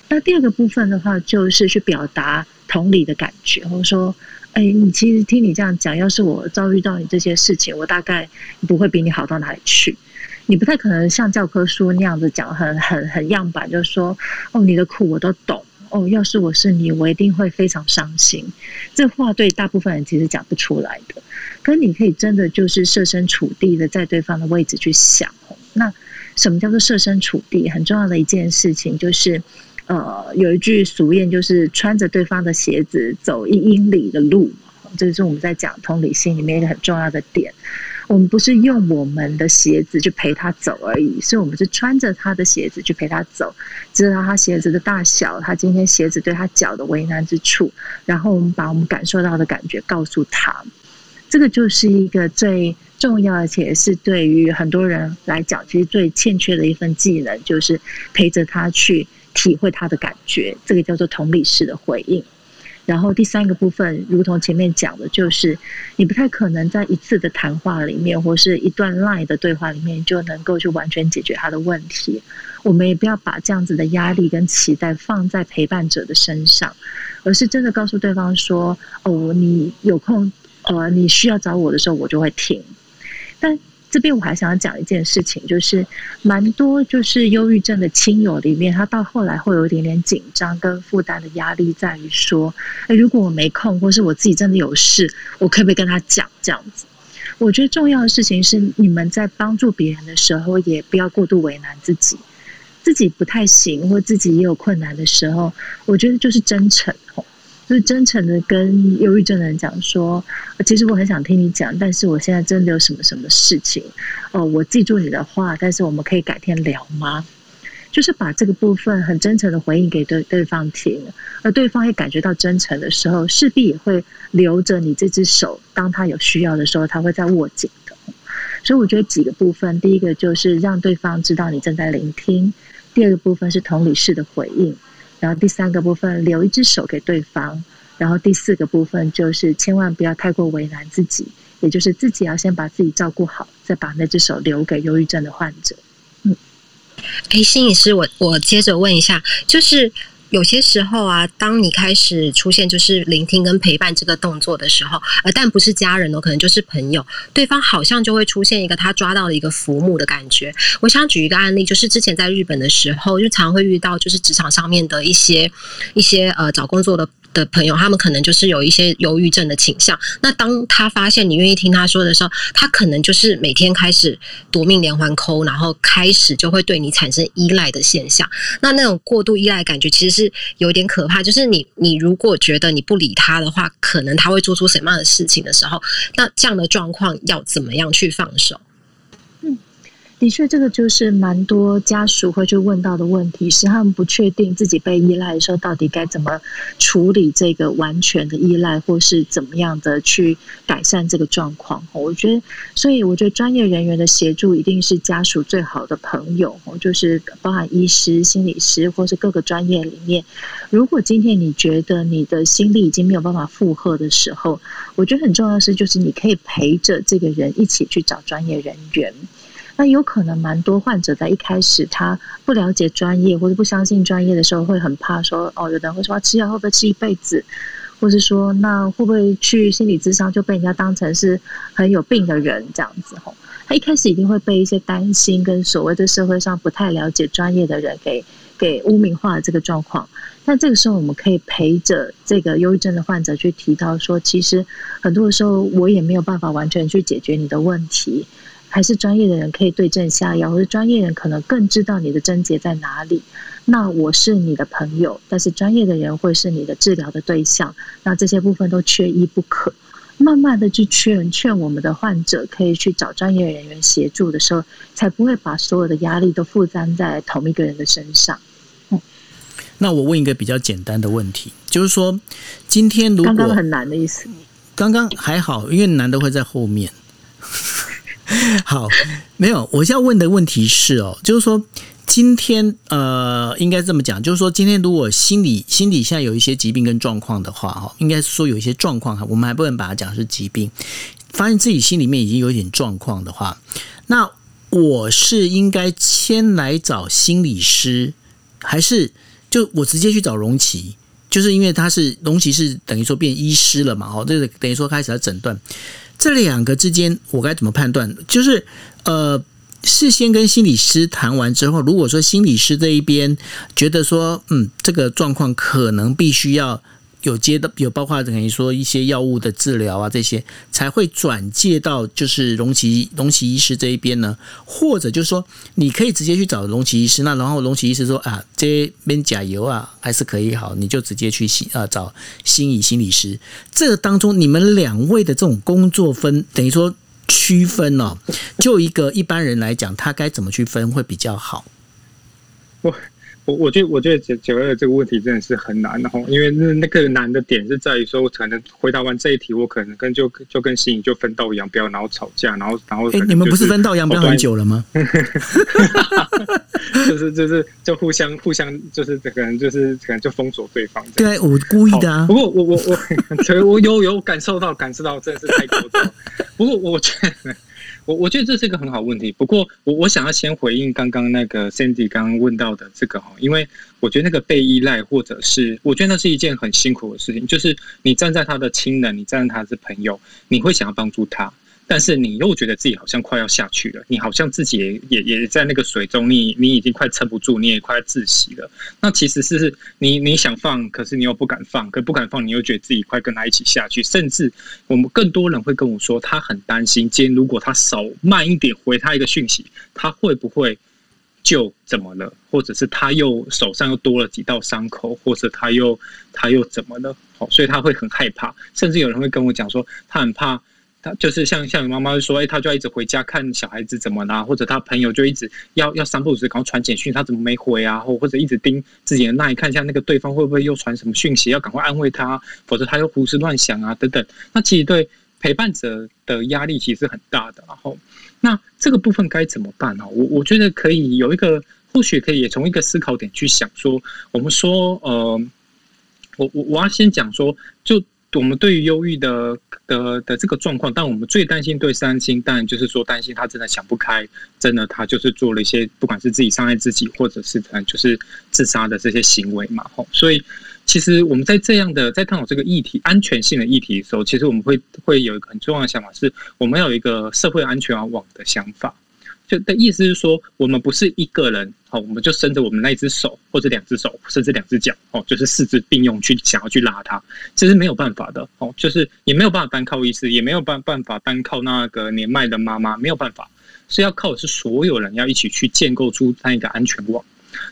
[SPEAKER 4] 那第二个部分的话，就是去表达同理的感觉，或者说，哎，你其实听你这样讲，要是我遭遇到你这些事情，我大概不会比你好到哪里去。你不太可能像教科书那样子讲，很很很样板，就是说，哦，你的苦我都懂。哦，要是我是你，我一定会非常伤心。这话对大部分人其实讲不出来的。可你可以真的就是设身处地的在对方的位置去想。那什么叫做设身处地？很重要的一件事情就是，呃，有一句俗谚，就是穿着对方的鞋子走一英里的路。这是我们在讲同理心里面一个很重要的点。我们不是用我们的鞋子去陪他走而已，是我们是穿着他的鞋子去陪他走，知道他鞋子的大小，他今天鞋子对他脚的为难之处，然后我们把我们感受到的感觉告诉他。这个就是一个最重要，而且是对于很多人来讲，其实最欠缺的一份技能，就是陪着他去体会他的感觉。这个叫做同理式的回应。然后第三个部分，如同前面讲的，就是你不太可能在一次的谈话里面，或是一段 line 的对话里面，就能够去完全解决他的问题。我们也不要把这样子的压力跟期待放在陪伴者的身上，而是真的告诉对方说：“哦，你有空，呃，你需要找我的时候，我就会听。”但这边我还想要讲一件事情，就是蛮多就是忧郁症的亲友里面，他到后来会有一点点紧张跟负担的压力，在于说，诶，如果我没空，或是我自己真的有事，我可不可以跟他讲这样子？我觉得重要的事情是，你们在帮助别人的时候，也不要过度为难自己，自己不太行，或自己也有困难的时候，我觉得就是真诚。就真诚的跟忧郁症的人讲说，其实我很想听你讲，但是我现在真的有什么什么事情，哦，我记住你的话，但是我们可以改天聊吗？就是把这个部分很真诚的回应给对对方听，而对方也感觉到真诚的时候，势必也会留着你这只手，当他有需要的时候，他会再握紧的。所以我觉得几个部分，第一个就是让对方知道你正在聆听，第二个部分是同理式的回应。然后第三个部分留一只手给对方，然后第四个部分就是千万不要太过为难自己，也就是自己要先把自己照顾好，再把那只手留给忧郁症的患者。嗯，
[SPEAKER 3] 哎，心理师，我我接着问一下，就是。有些时候啊，当你开始出现就是聆听跟陪伴这个动作的时候，呃，但不是家人哦，可能就是朋友，对方好像就会出现一个他抓到了一个浮木的感觉。我想举一个案例，就是之前在日本的时候，就常会遇到就是职场上面的一些一些呃找工作的。的朋友，他们可能就是有一些忧郁症的倾向。那当他发现你愿意听他说的时候，他可能就是每天开始夺命连环 call，然后开始就会对你产生依赖的现象。那那种过度依赖感觉其实是有点可怕。就是你，你如果觉得你不理他的话，可能他会做出什么样的事情的时候，那这样的状况要怎么样去放手？
[SPEAKER 4] 的确，这个就是蛮多家属会去问到的问题，是他们不确定自己被依赖的时候，到底该怎么处理这个完全的依赖，或是怎么样的去改善这个状况。我觉得，所以我觉得专业人员的协助一定是家属最好的朋友，就是包含医师、心理师，或是各个专业里面。如果今天你觉得你的心力已经没有办法负荷的时候，我觉得很重要的是，就是你可以陪着这个人一起去找专业人员。那有可能蛮多患者在一开始他不了解专业或者不相信专业的时候，会很怕说哦，有的人会说吃药会不会吃一辈子，或是说那会不会去心理咨商就被人家当成是很有病的人这样子吼？他一开始一定会被一些担心跟所谓的社会上不太了解专业的人给给污名化了这个状况。那这个时候我们可以陪着这个忧郁症的患者去提到说，其实很多的时候我也没有办法完全去解决你的问题。还是专业的人可以对症下药，或者专业人可能更知道你的症结在哪里。那我是你的朋友，但是专业的人会是你的治疗的对象。那这些部分都缺一不可。慢慢的去劝劝我们的患者，可以去找专业人员协助的时候，才不会把所有的压力都负担在同一个人的身上。嗯，
[SPEAKER 2] 那我问一个比较简单的问题，就是说，今天如果
[SPEAKER 4] 刚刚很难的意思，
[SPEAKER 2] 刚刚还好，因为难的会在后面。好，没有，我要问的问题是哦，就是说今天呃，应该这么讲，就是说今天如果心理心理下有一些疾病跟状况的话，哈，应该说有一些状况哈，我们还不能把它讲是疾病，发现自己心里面已经有点状况的话，那我是应该先来找心理师，还是就我直接去找荣奇？就是因为他是龙奇是等于说变医师了嘛，哦，这个等于说开始要诊断。这两个之间，我该怎么判断？就是呃，事先跟心理师谈完之后，如果说心理师这一边觉得说，嗯，这个状况可能必须要。有接的有包括等于说一些药物的治疗啊，这些才会转介到就是荣奇荣奇医师这一边呢，或者就是说你可以直接去找荣奇医师，那然后荣奇医师说啊，这边加油啊还是可以好，你就直接去心啊找心理心理师。这个当中你们两位的这种工作分等于说区分哦，就一个一般人来讲，他该怎么去分会比较好？
[SPEAKER 1] 我我我觉得我觉得九九二这个问题真的是很难的哈，因为那那个难的点是在于说，我可能回答完这一题，我可能跟就就跟心怡就分道扬镳，然后吵架，然后然后、就是，哎、欸，
[SPEAKER 2] 你们不是分道扬镳很久了吗？
[SPEAKER 1] 就是就是就互相互相就是可能就是可能就封锁对方。
[SPEAKER 2] 对，我故意的啊。
[SPEAKER 1] 不过我我我 我有有感受到感受到真的是太过分。不过我觉得。我我觉得这是一个很好问题，不过我我想要先回应刚刚那个 Sandy 刚刚问到的这个哈，因为我觉得那个被依赖或者是我觉得那是一件很辛苦的事情，就是你站在他的亲人，你站在他的朋友，你会想要帮助他。但是你又觉得自己好像快要下去了，你好像自己也也也在那个水中，你你已经快撑不住，你也快要窒息了。那其实是你你想放，可是你又不敢放，可不敢放，你又觉得自己快跟他一起下去。甚至我们更多人会跟我说，他很担心，今天如果他手慢一点回他一个讯息，他会不会就怎么了？或者是他又手上又多了几道伤口，或者他又他又怎么了？好，所以他会很害怕。甚至有人会跟我讲说，他很怕。他就是像像你妈妈说，哎，他就要一直回家看小孩子怎么啦，或者他朋友就一直要要三不五时，赶快传简讯，他怎么没回啊？或或者一直盯自己的那一看一下那个对方会不会又传什么讯息，要赶快安慰他，否则他又胡思乱想啊等等。那其实对陪伴者的压力其实很大的。然后，那这个部分该怎么办呢？我我觉得可以有一个，或许可以也从一个思考点去想说，我们说，呃，我我我要先讲说，就。我们对于忧郁的的的这个状况，但我们最担心对三星，当然就是说担心他真的想不开，真的他就是做了一些不管是自己伤害自己，或者是可能就是自杀的这些行为嘛。吼，所以其实我们在这样的在探讨这个议题安全性的议题的时候，其实我们会会有一个很重要的想法，是我们要有一个社会安全网的想法。就的意思是说，我们不是一个人，好，我们就伸着我们那一只手，或者两只手，甚至两只脚，哦，就是四肢并用去想要去拉他，这是没有办法的，哦，就是也没有办法单靠医师，也没有办办法单靠那个年迈的妈妈，没有办法，是要靠的是所有人要一起去建构出那一个安全网。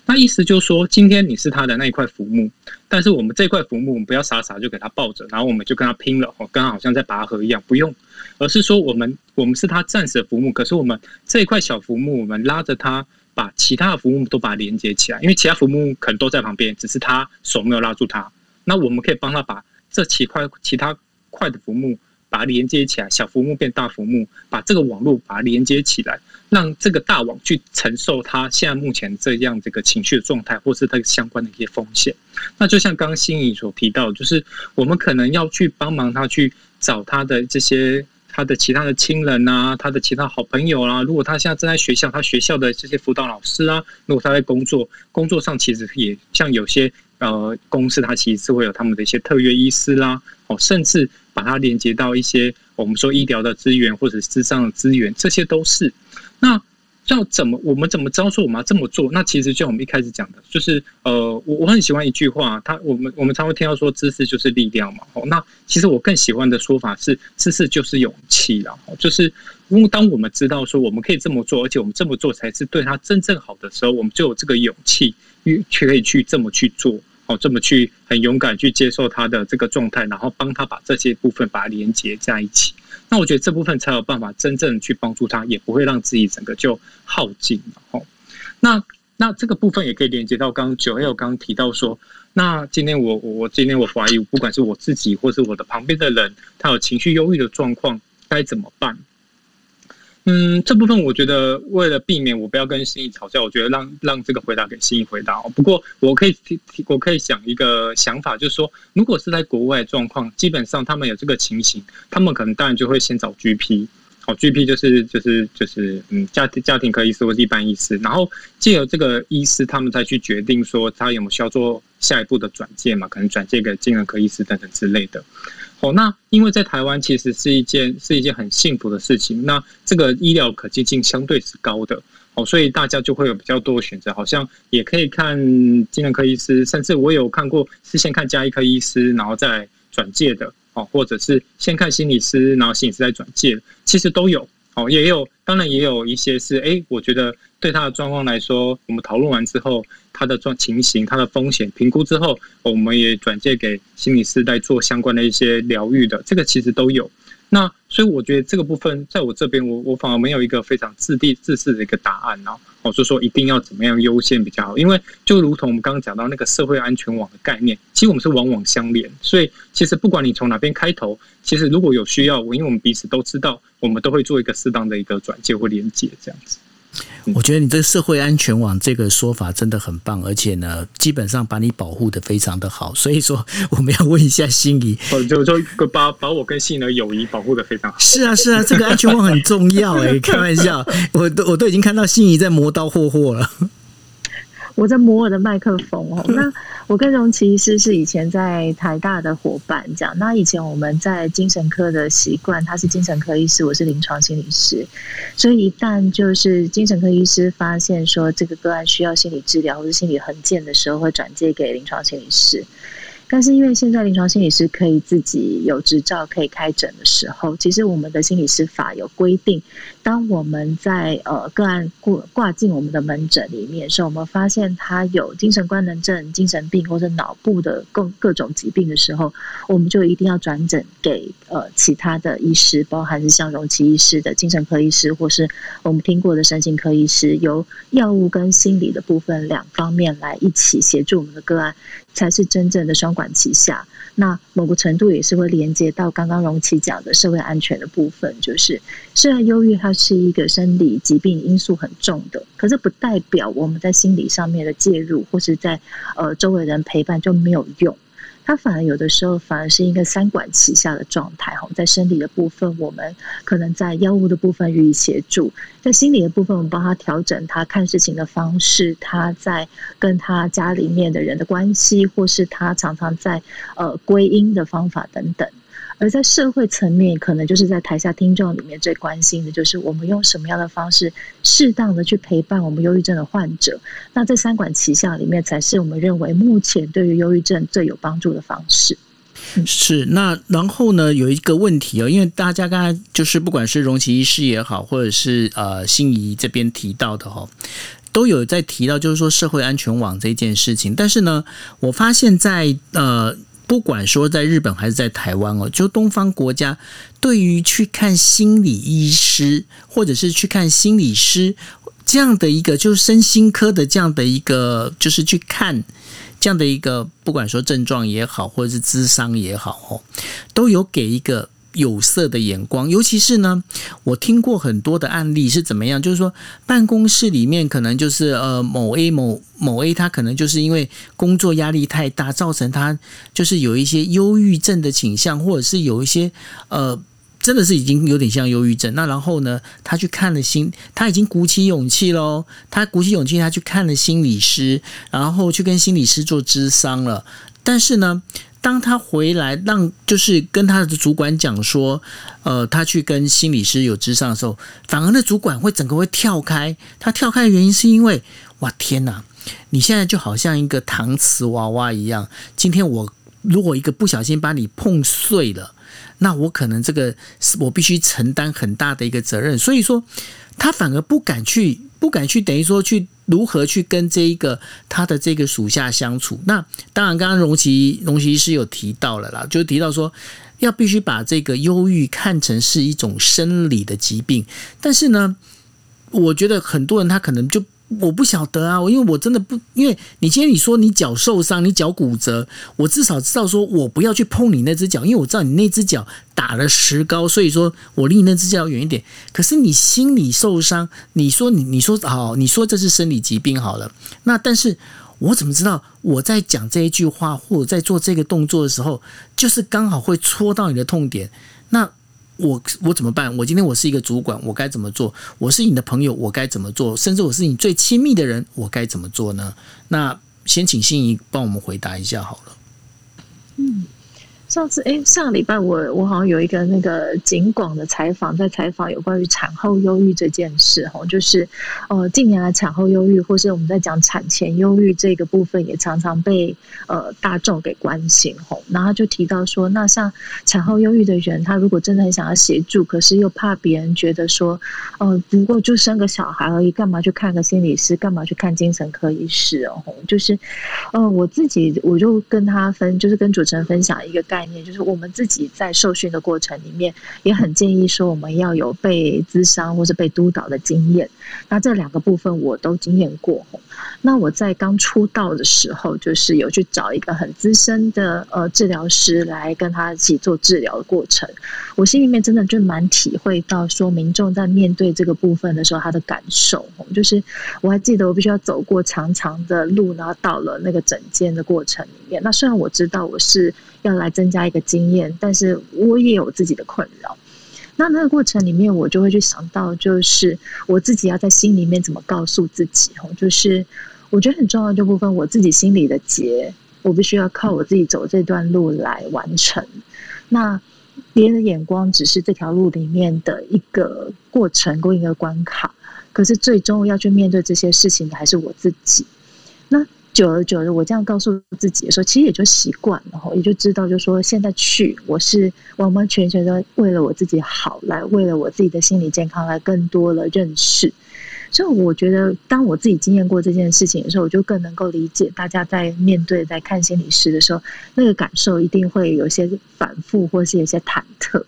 [SPEAKER 1] 那意思就是说，今天你是他的那一块浮木，但是我们这块浮木，我们不要傻傻就给他抱着，然后我们就跟他拼了，哦，跟他好像在拔河一样，不用，而是说我们我们是他暂时的浮木，可是我们这一块小浮木，我们拉着他，把其他的浮木都把它连接起来，因为其他浮木可能都在旁边，只是他手没有拉住他，那我们可以帮他把这几块其他块的浮木。把它连接起来，小浮木变大浮木，把这个网络把它连接起来，让这个大网去承受它现在目前这样这个情绪的状态，或是它相关的一些风险。那就像刚刚心怡所提到，就是我们可能要去帮忙他去找他的这些他的其他的亲人啊，他的其他好朋友啊。如果他现在正在学校，他学校的这些辅导老师啊，如果他在工作，工作上其实也像有些呃公司，他其实是会有他们的一些特约医师啦，哦，甚至。把它连接到一些我们说医疗的资源或者智商的资源，这些都是。那要怎么我们怎么知道说我们要这么做？那其实就我们一开始讲的，就是呃，我我很喜欢一句话，他我们我们常会听到说知识就是力量嘛。哦，那其实我更喜欢的说法是知识就是勇气了。就是因为当我们知道说我们可以这么做，而且我们这么做才是对他真正好的时候，我们就有这个勇气，去可以去这么去做。这么去很勇敢去接受他的这个状态，然后帮他把这些部分把它连接在一起。那我觉得这部分才有办法真正去帮助他，也不会让自己整个就耗尽了。吼，那那这个部分也可以连接到刚刚九 L 刚刚提到说，那今天我我今天我怀疑，不管是我自己或是我的旁边的人，他有情绪忧郁的状况，该怎么办？嗯，这部分我觉得为了避免我不要跟心怡吵架，我觉得让让这个回答给心怡回答。不过我可以提提，我可以想一个想法，就是说，如果是在国外状况，基本上他们有这个情形，他们可能当然就会先找 GP，好，GP 就是就是就是嗯家庭家庭科医师或是一般医师，然后借由这个医师，他们再去决定说他有没有需要做下一步的转介嘛，可能转介给精神科医师等等之类的。哦，那因为在台湾其实是一件是一件很幸福的事情，那这个医疗可接近相对是高的，哦，所以大家就会有比较多的选择，好像也可以看精神科医师，甚至我有看过是先看加医科医师，然后再转介的，哦，或者是先看心理师，然后心理师再转介，其实都有，哦，也有，当然也有一些是，哎，我觉得对他的状况来说，我们讨论完之后，他的状情形、他的风险评估之后，我们也转借给心理师来做相关的一些疗愈的，这个其实都有。那所以我觉得这个部分在我这边，我我反而没有一个非常自地自私的一个答案哦。我就说一定要怎么样优先比较好，因为就如同我们刚刚讲到那个社会安全网的概念，其实我们是往往相连，所以其实不管你从哪边开头，其实如果有需要，我因为我们彼此都知道，我们都会做一个适当的一个转接或连接这样子。
[SPEAKER 2] 我觉得你这个社会安全网这个说法真的很棒，而且呢，基本上把你保护的非常的好。所以说，我们要问一下心怡，
[SPEAKER 1] 就就把把我跟心仪的友谊保护的非常好。
[SPEAKER 2] 是啊，是啊，这个安全网很重要哎，开玩笑，我都我都已经看到心仪在磨刀霍霍了。
[SPEAKER 4] 我在摸我的麦克风哦。那我跟荣琪医师是以前在台大的伙伴，这样。那以前我们在精神科的习惯，他是精神科医师，我是临床心理师，所以一旦就是精神科医师发现说这个个案需要心理治疗或者心理衡鉴的时候，会转介给临床心理师。但是因为现在临床心理师可以自己有执照可以开诊的时候，其实我们的心理师法有规定，当我们在呃个案挂挂进我们的门诊里面，是我们发现他有精神官能症、精神病或者脑部的各各种疾病的时候，我们就一定要转诊给呃其他的医师，包含是像荣琦医师的精神科医师，或是我们听过的神经科医师，由药物跟心理的部分两方面来一起协助我们的个案。才是真正的双管齐下，那某个程度也是会连接到刚刚荣琦讲的社会安全的部分。就是虽然忧郁它是一个生理疾病因素很重的，可是不代表我们在心理上面的介入或是在呃周围人陪伴就没有用。它反而有的时候反而是一个三管齐下的状态哈，在生理的部分，我们可能在药物的部分予以协助；在心理的部分，我们帮他调整他看事情的方式，他在跟他家里面的人的关系，或是他常常在呃归因的方法等等。而在社会层面，可能就是在台下听众里面最关心的，就是我们用什么样的方式，适当的去陪伴我们忧郁症的患者。那这三管齐下里面，才是我们认为目前对于忧郁症最有帮助的方式。
[SPEAKER 2] 是。那然后呢，有一个问题哦，因为大家刚才就是不管是荣琦医师也好，或者是呃心怡这边提到的哈，都有在提到，就是说社会安全网这件事情。但是呢，我发现在呃。不管说在日本还是在台湾哦，就东方国家对于去看心理医师或者是去看心理师这样的一个，就是身心科的这样的一个，就是去看这样的一个，不管说症状也好，或者是智商也好哦，都有给一个。有色的眼光，尤其是呢，我听过很多的案例是怎么样？就是说，办公室里面可能就是呃某 A 某某 A，他可能就是因为工作压力太大，造成他就是有一些忧郁症的倾向，或者是有一些呃真的是已经有点像忧郁症。那然后呢，他去看了心，他已经鼓起勇气喽，他鼓起勇气，他去看了心理师，然后去跟心理师做咨商了，但是呢。当他回来，让就是跟他的主管讲说，呃，他去跟心理师有咨商的时候，反而那主管会整个会跳开。他跳开的原因是因为，哇天哪，你现在就好像一个搪瓷娃娃一样。今天我如果一个不小心把你碰碎了，那我可能这个我必须承担很大的一个责任。所以说，他反而不敢去，不敢去，等于说去。如何去跟这一个他的这个属下相处？那当然，刚刚荣奇荣奇是有提到了啦，就提到说要必须把这个忧郁看成是一种生理的疾病。但是呢，我觉得很多人他可能就。我不晓得啊，因为我真的不，因为你今天你说你脚受伤，你脚骨折，我至少知道说我不要去碰你那只脚，因为我知道你那只脚打了石膏，所以说我离你那只脚远一点。可是你心理受伤，你说你你说好，你说这是生理疾病好了，那但是我怎么知道我在讲这一句话或者在做这个动作的时候，就是刚好会戳到你的痛点？那。我我怎么办？我今天我是一个主管，我该怎么做？我是你的朋友，我该怎么做？甚至我是你最亲密的人，我该怎么做呢？那先请心仪帮我们回答一下好了。
[SPEAKER 4] 嗯。上次哎，上个礼拜我我好像有一个那个景广的采访，在采访有关于产后忧郁这件事哈，就是呃近年来产后忧郁，或是我们在讲产前忧郁这个部分，也常常被呃大众给关心吼。然后就提到说，那像产后忧郁的人，他如果真的很想要协助，可是又怕别人觉得说，呃不过就生个小孩而已，干嘛去看个心理师，干嘛去看精神科医师哦？就是呃我自己我就跟他分，就是跟主持人分享一个概。概念就是我们自己在受训的过程里面，也很建议说我们要有被咨商或是被督导的经验。那这两个部分我都经验过。那我在刚出道的时候，就是有去找一个很资深的呃治疗师来跟他一起做治疗的过程。我心里面真的就蛮体会到说，民众在面对这个部分的时候，他的感受。就是我还记得，我必须要走过长长的路，然后到了那个诊间的过程里面。那虽然我知道我是要来增加一个经验，但是我也有自己的困扰。那那个过程里面，我就会去想到，就是我自己要在心里面怎么告诉自己哦，就是我觉得很重要的这部分，我自己心里的结，我必须要靠我自己走这段路来完成。那别人的眼光只是这条路里面的一个过程，过一个关卡，可是最终要去面对这些事情的还是我自己。那。久而久之，我这样告诉自己的时候，其实也就习惯了，也就知道，就说现在去，我是完完全全的为了我自己好，来为了我自己的心理健康来更多的认识。所以我觉得，当我自己经验过这件事情的时候，我就更能够理解大家在面对在看心理师的时候，那个感受一定会有些反复，或是有些忐忑。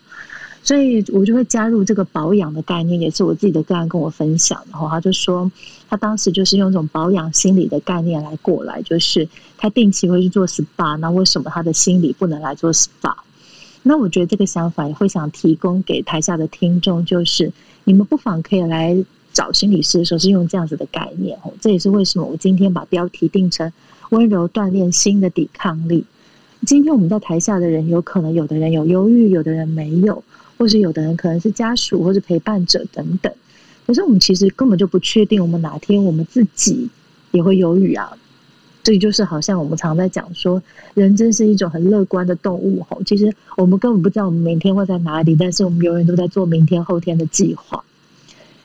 [SPEAKER 4] 所以我就会加入这个保养的概念，也是我自己的个案跟我分享。然后他就说，他当时就是用这种保养心理的概念来过来，就是他定期会去做 SPA，那为什么他的心理不能来做 SPA？那我觉得这个想法也会想提供给台下的听众，就是你们不妨可以来找心理师的时候是用这样子的概念。哦，这也是为什么我今天把标题定成温柔锻炼心的抵抗力。今天我们在台下的人，有可能有的人有忧郁，有的人没有。或是有的人可能是家属或是陪伴者等等，可是我们其实根本就不确定，我们哪天我们自己也会忧郁啊。这就是好像我们常在讲说，人真是一种很乐观的动物吼。其实我们根本不知道我们明天会在哪里，但是我们永远都在做明天后天的计划。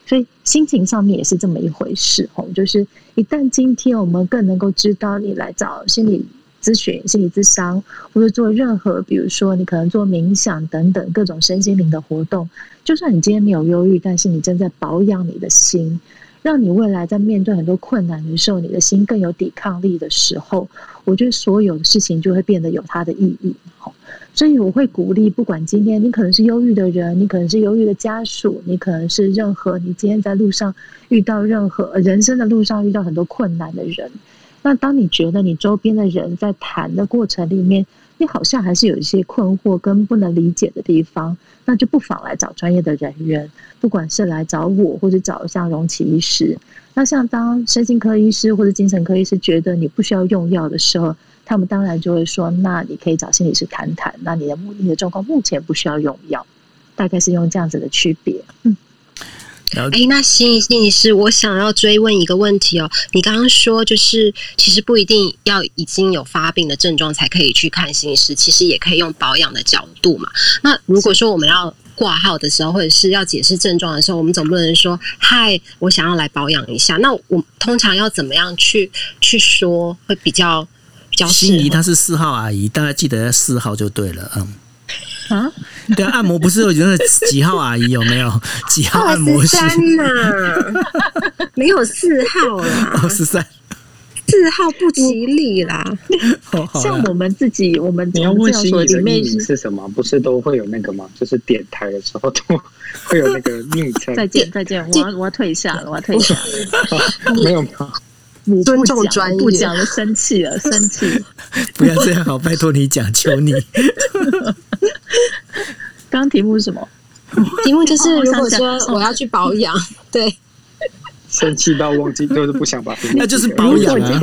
[SPEAKER 4] 所以心情上面也是这么一回事吼，就是一旦今天我们更能够知道你来找心理。咨询心理咨商，或者做任何，比如说你可能做冥想等等各种身心灵的活动。就算你今天没有忧郁，但是你正在保养你的心，让你未来在面对很多困难的时候，你的心更有抵抗力的时候，我觉得所有的事情就会变得有它的意义。所以我会鼓励，不管今天你可能是忧郁的人，你可能是忧郁的家属，你可能是任何你今天在路上遇到任何人生的路上遇到很多困难的人。那当你觉得你周边的人在谈的过程里面，你好像还是有一些困惑跟不能理解的地方，那就不妨来找专业的人员，不管是来找我，或者找像荣启医师。那像当身心科医师或者精神科医师觉得你不需要用药的时候，他们当然就会说，那你可以找心理师谈谈。那你的目的的状况目前不需要用药，大概是用这样子的区别。嗯。
[SPEAKER 3] 哎、欸，那心怡心理师，我想要追问一个问题哦。你刚刚说，就是其实不一定要已经有发病的症状才可以去看心理师，其实也可以用保养的角度嘛。那如果说我们要挂号的时候，或者是要解释症状的时候，我们总不能说“嗨，我想要来保养一下”。那我通常要怎么样去去说会比较比较？
[SPEAKER 2] 心怡她是四号阿姨，大家记得四号就对了，嗯。啊，对，按摩不是有那个几号阿姨有没有？几号按摩师
[SPEAKER 3] 呢？没有四号啦，
[SPEAKER 2] 哦，十三，
[SPEAKER 3] 四号不吉利啦。
[SPEAKER 4] 像我们自己，我们
[SPEAKER 1] 你要问心怡的秘密是什么？不是都会有那个吗？就是点台的时候都会有那个昵称。
[SPEAKER 4] 再见，再见，我要我要退下了，我要退下了。
[SPEAKER 1] 没有没有。
[SPEAKER 3] 尊重专业，
[SPEAKER 4] 不讲了，生气了，生气！
[SPEAKER 2] 不要这样，好，拜托你讲，求你。
[SPEAKER 4] 刚刚题目是什么？
[SPEAKER 3] 题目就是如果说我要去保养，对，
[SPEAKER 1] 生气到忘记，就是不想把，
[SPEAKER 2] 那就是保养啊。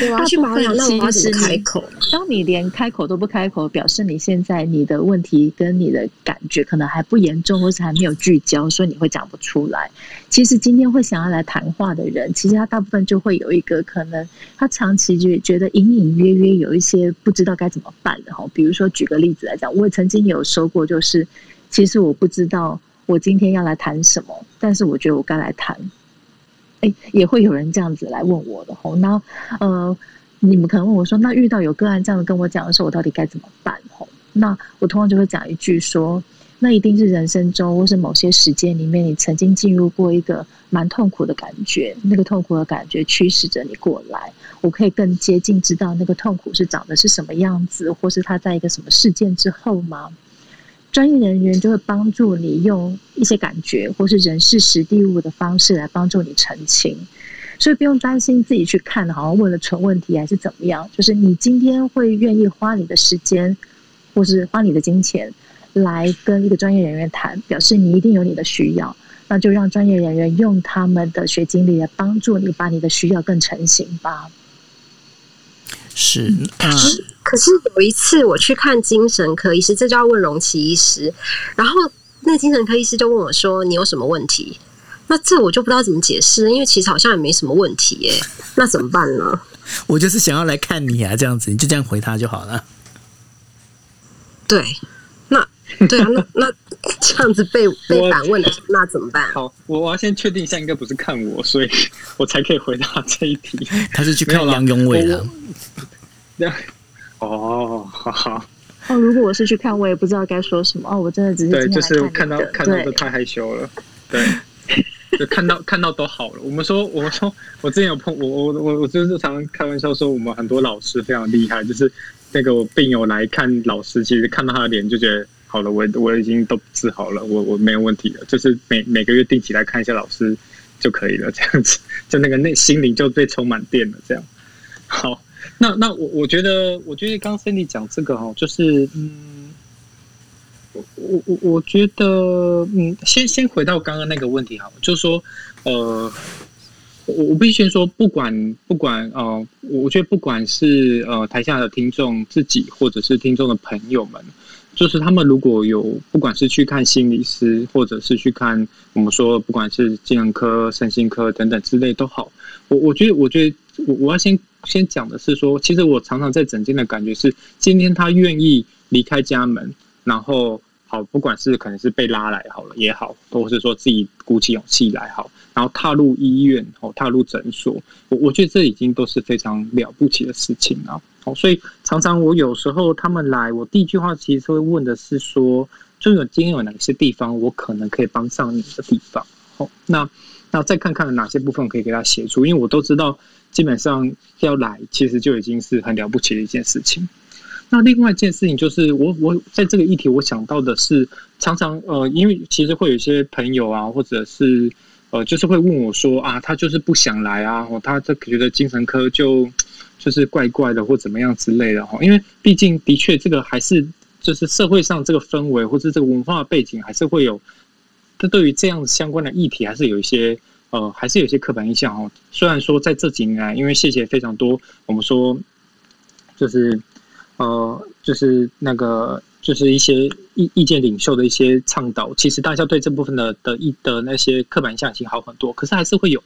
[SPEAKER 3] 对啊，去保养，那我要怎么开口？
[SPEAKER 4] 当你连开口都不开口，表示你现在你的问题跟你的感觉可能还不严重，或是还没有聚焦，所以你会讲不出来。其实今天会想要来谈话的人，其实他大部分就会有一个可能，他长期就觉得隐隐约约有一些不知道该怎么办的哈。比如说举个例子来讲，我也曾经有说过，就是其实我不知道我今天要来谈什么，但是我觉得我该来谈。哎，也会有人这样子来问我的吼，那呃，你们可能问我说，那遇到有个案这样子跟我讲的时候，我到底该怎么办吼？那我通常就会讲一句说，那一定是人生中或是某些时间里面，你曾经进入过一个蛮痛苦的感觉，那个痛苦的感觉驱使着你过来，我可以更接近知道那个痛苦是长的是什么样子，或是他在一个什么事件之后吗？专业人员就会帮助你用一些感觉，或是人事实地物的方式来帮助你澄清，所以不用担心自己去看，好像问了蠢问题还是怎么样。就是你今天会愿意花你的时间，或是花你的金钱来跟一个专业人员谈，表示你一定有你的需要，那就让专业人员用他们的学经历来帮助你把你的需要更成型吧。
[SPEAKER 2] 是啊。
[SPEAKER 3] 可是有一次我去看精神科医师，这就要问荣奇医师。然后那精神科医师就问我说：“你有什么问题？”那这我就不知道怎么解释，因为其实好像也没什么问题耶。那怎么办呢？
[SPEAKER 2] 我就是想要来看你啊，这样子你就这样回他就好了。
[SPEAKER 3] 对，那对啊，那那 这样子被被反问了，那怎么办？
[SPEAKER 1] 好，我我要先确定一下，应该不是看我，所以 我才可以回答这一题。
[SPEAKER 2] 他是去看杨永伟的。
[SPEAKER 1] 哦，好好。
[SPEAKER 4] 哦，如果我是去看，我也不知道该说什么。哦，我真的只是
[SPEAKER 1] 对，就是看到看到都太害羞了。对，就看到看到都好了。我们说，我们说，我之前有碰我我我我就是常常开玩笑说，我们很多老师非常厉害，就是那个病友来看老师，其实看到他的脸就觉得好了，我我已经都治好了，我我没有问题了。就是每每个月定期来看一下老师就可以了，这样子，就那个内心灵就被充满电了，这样好。那那我我觉得，我觉得刚 Cindy 讲这个哈，就是嗯，我我我我觉得嗯，先先回到刚刚那个问题哈，就是说呃，我我必须先说，不管不管呃，我觉得不管是呃台下的听众自己，或者是听众的朋友们，就是他们如果有不管是去看心理师，或者是去看我们说不管是精神科、身心科等等之类都好，我我觉得我觉得我我要先。先讲的是说，其实我常常在诊间的感觉是，今天他愿意离开家门，然后好，不管是可能是被拉来好了也好，或是说自己鼓起勇气来好，然后踏入医院哦，踏入诊所，我我觉得这已经都是非常了不起的事情了。好，所以常常我有时候他们来，我第一句话其实会问的是说，就有今天有哪些地方我可能可以帮上你的地方？好，那那再看看哪些部分可以给他协助，因为我都知道。基本上要来，其实就已经是很了不起的一件事情。那另外一件事情就是我，我在这个议题，我想到的是，常常呃，因为其实会有一些朋友啊，或者是呃，就是会问我说啊，他就是不想来啊，他这觉得精神科就就是怪怪的，或怎么样之类的哈。因为毕竟的确这个还是就是社会上这个氛围，或者这个文化背景，还是会有，这对于这样相关的议题，还是有一些。呃，还是有些刻板印象哦。虽然说在这几年来，因为谢谢非常多，我们说就是呃，就是那个就是一些意意见领袖的一些倡导，其实大家对这部分的的意的那些刻板印象已经好很多。可是还是会有。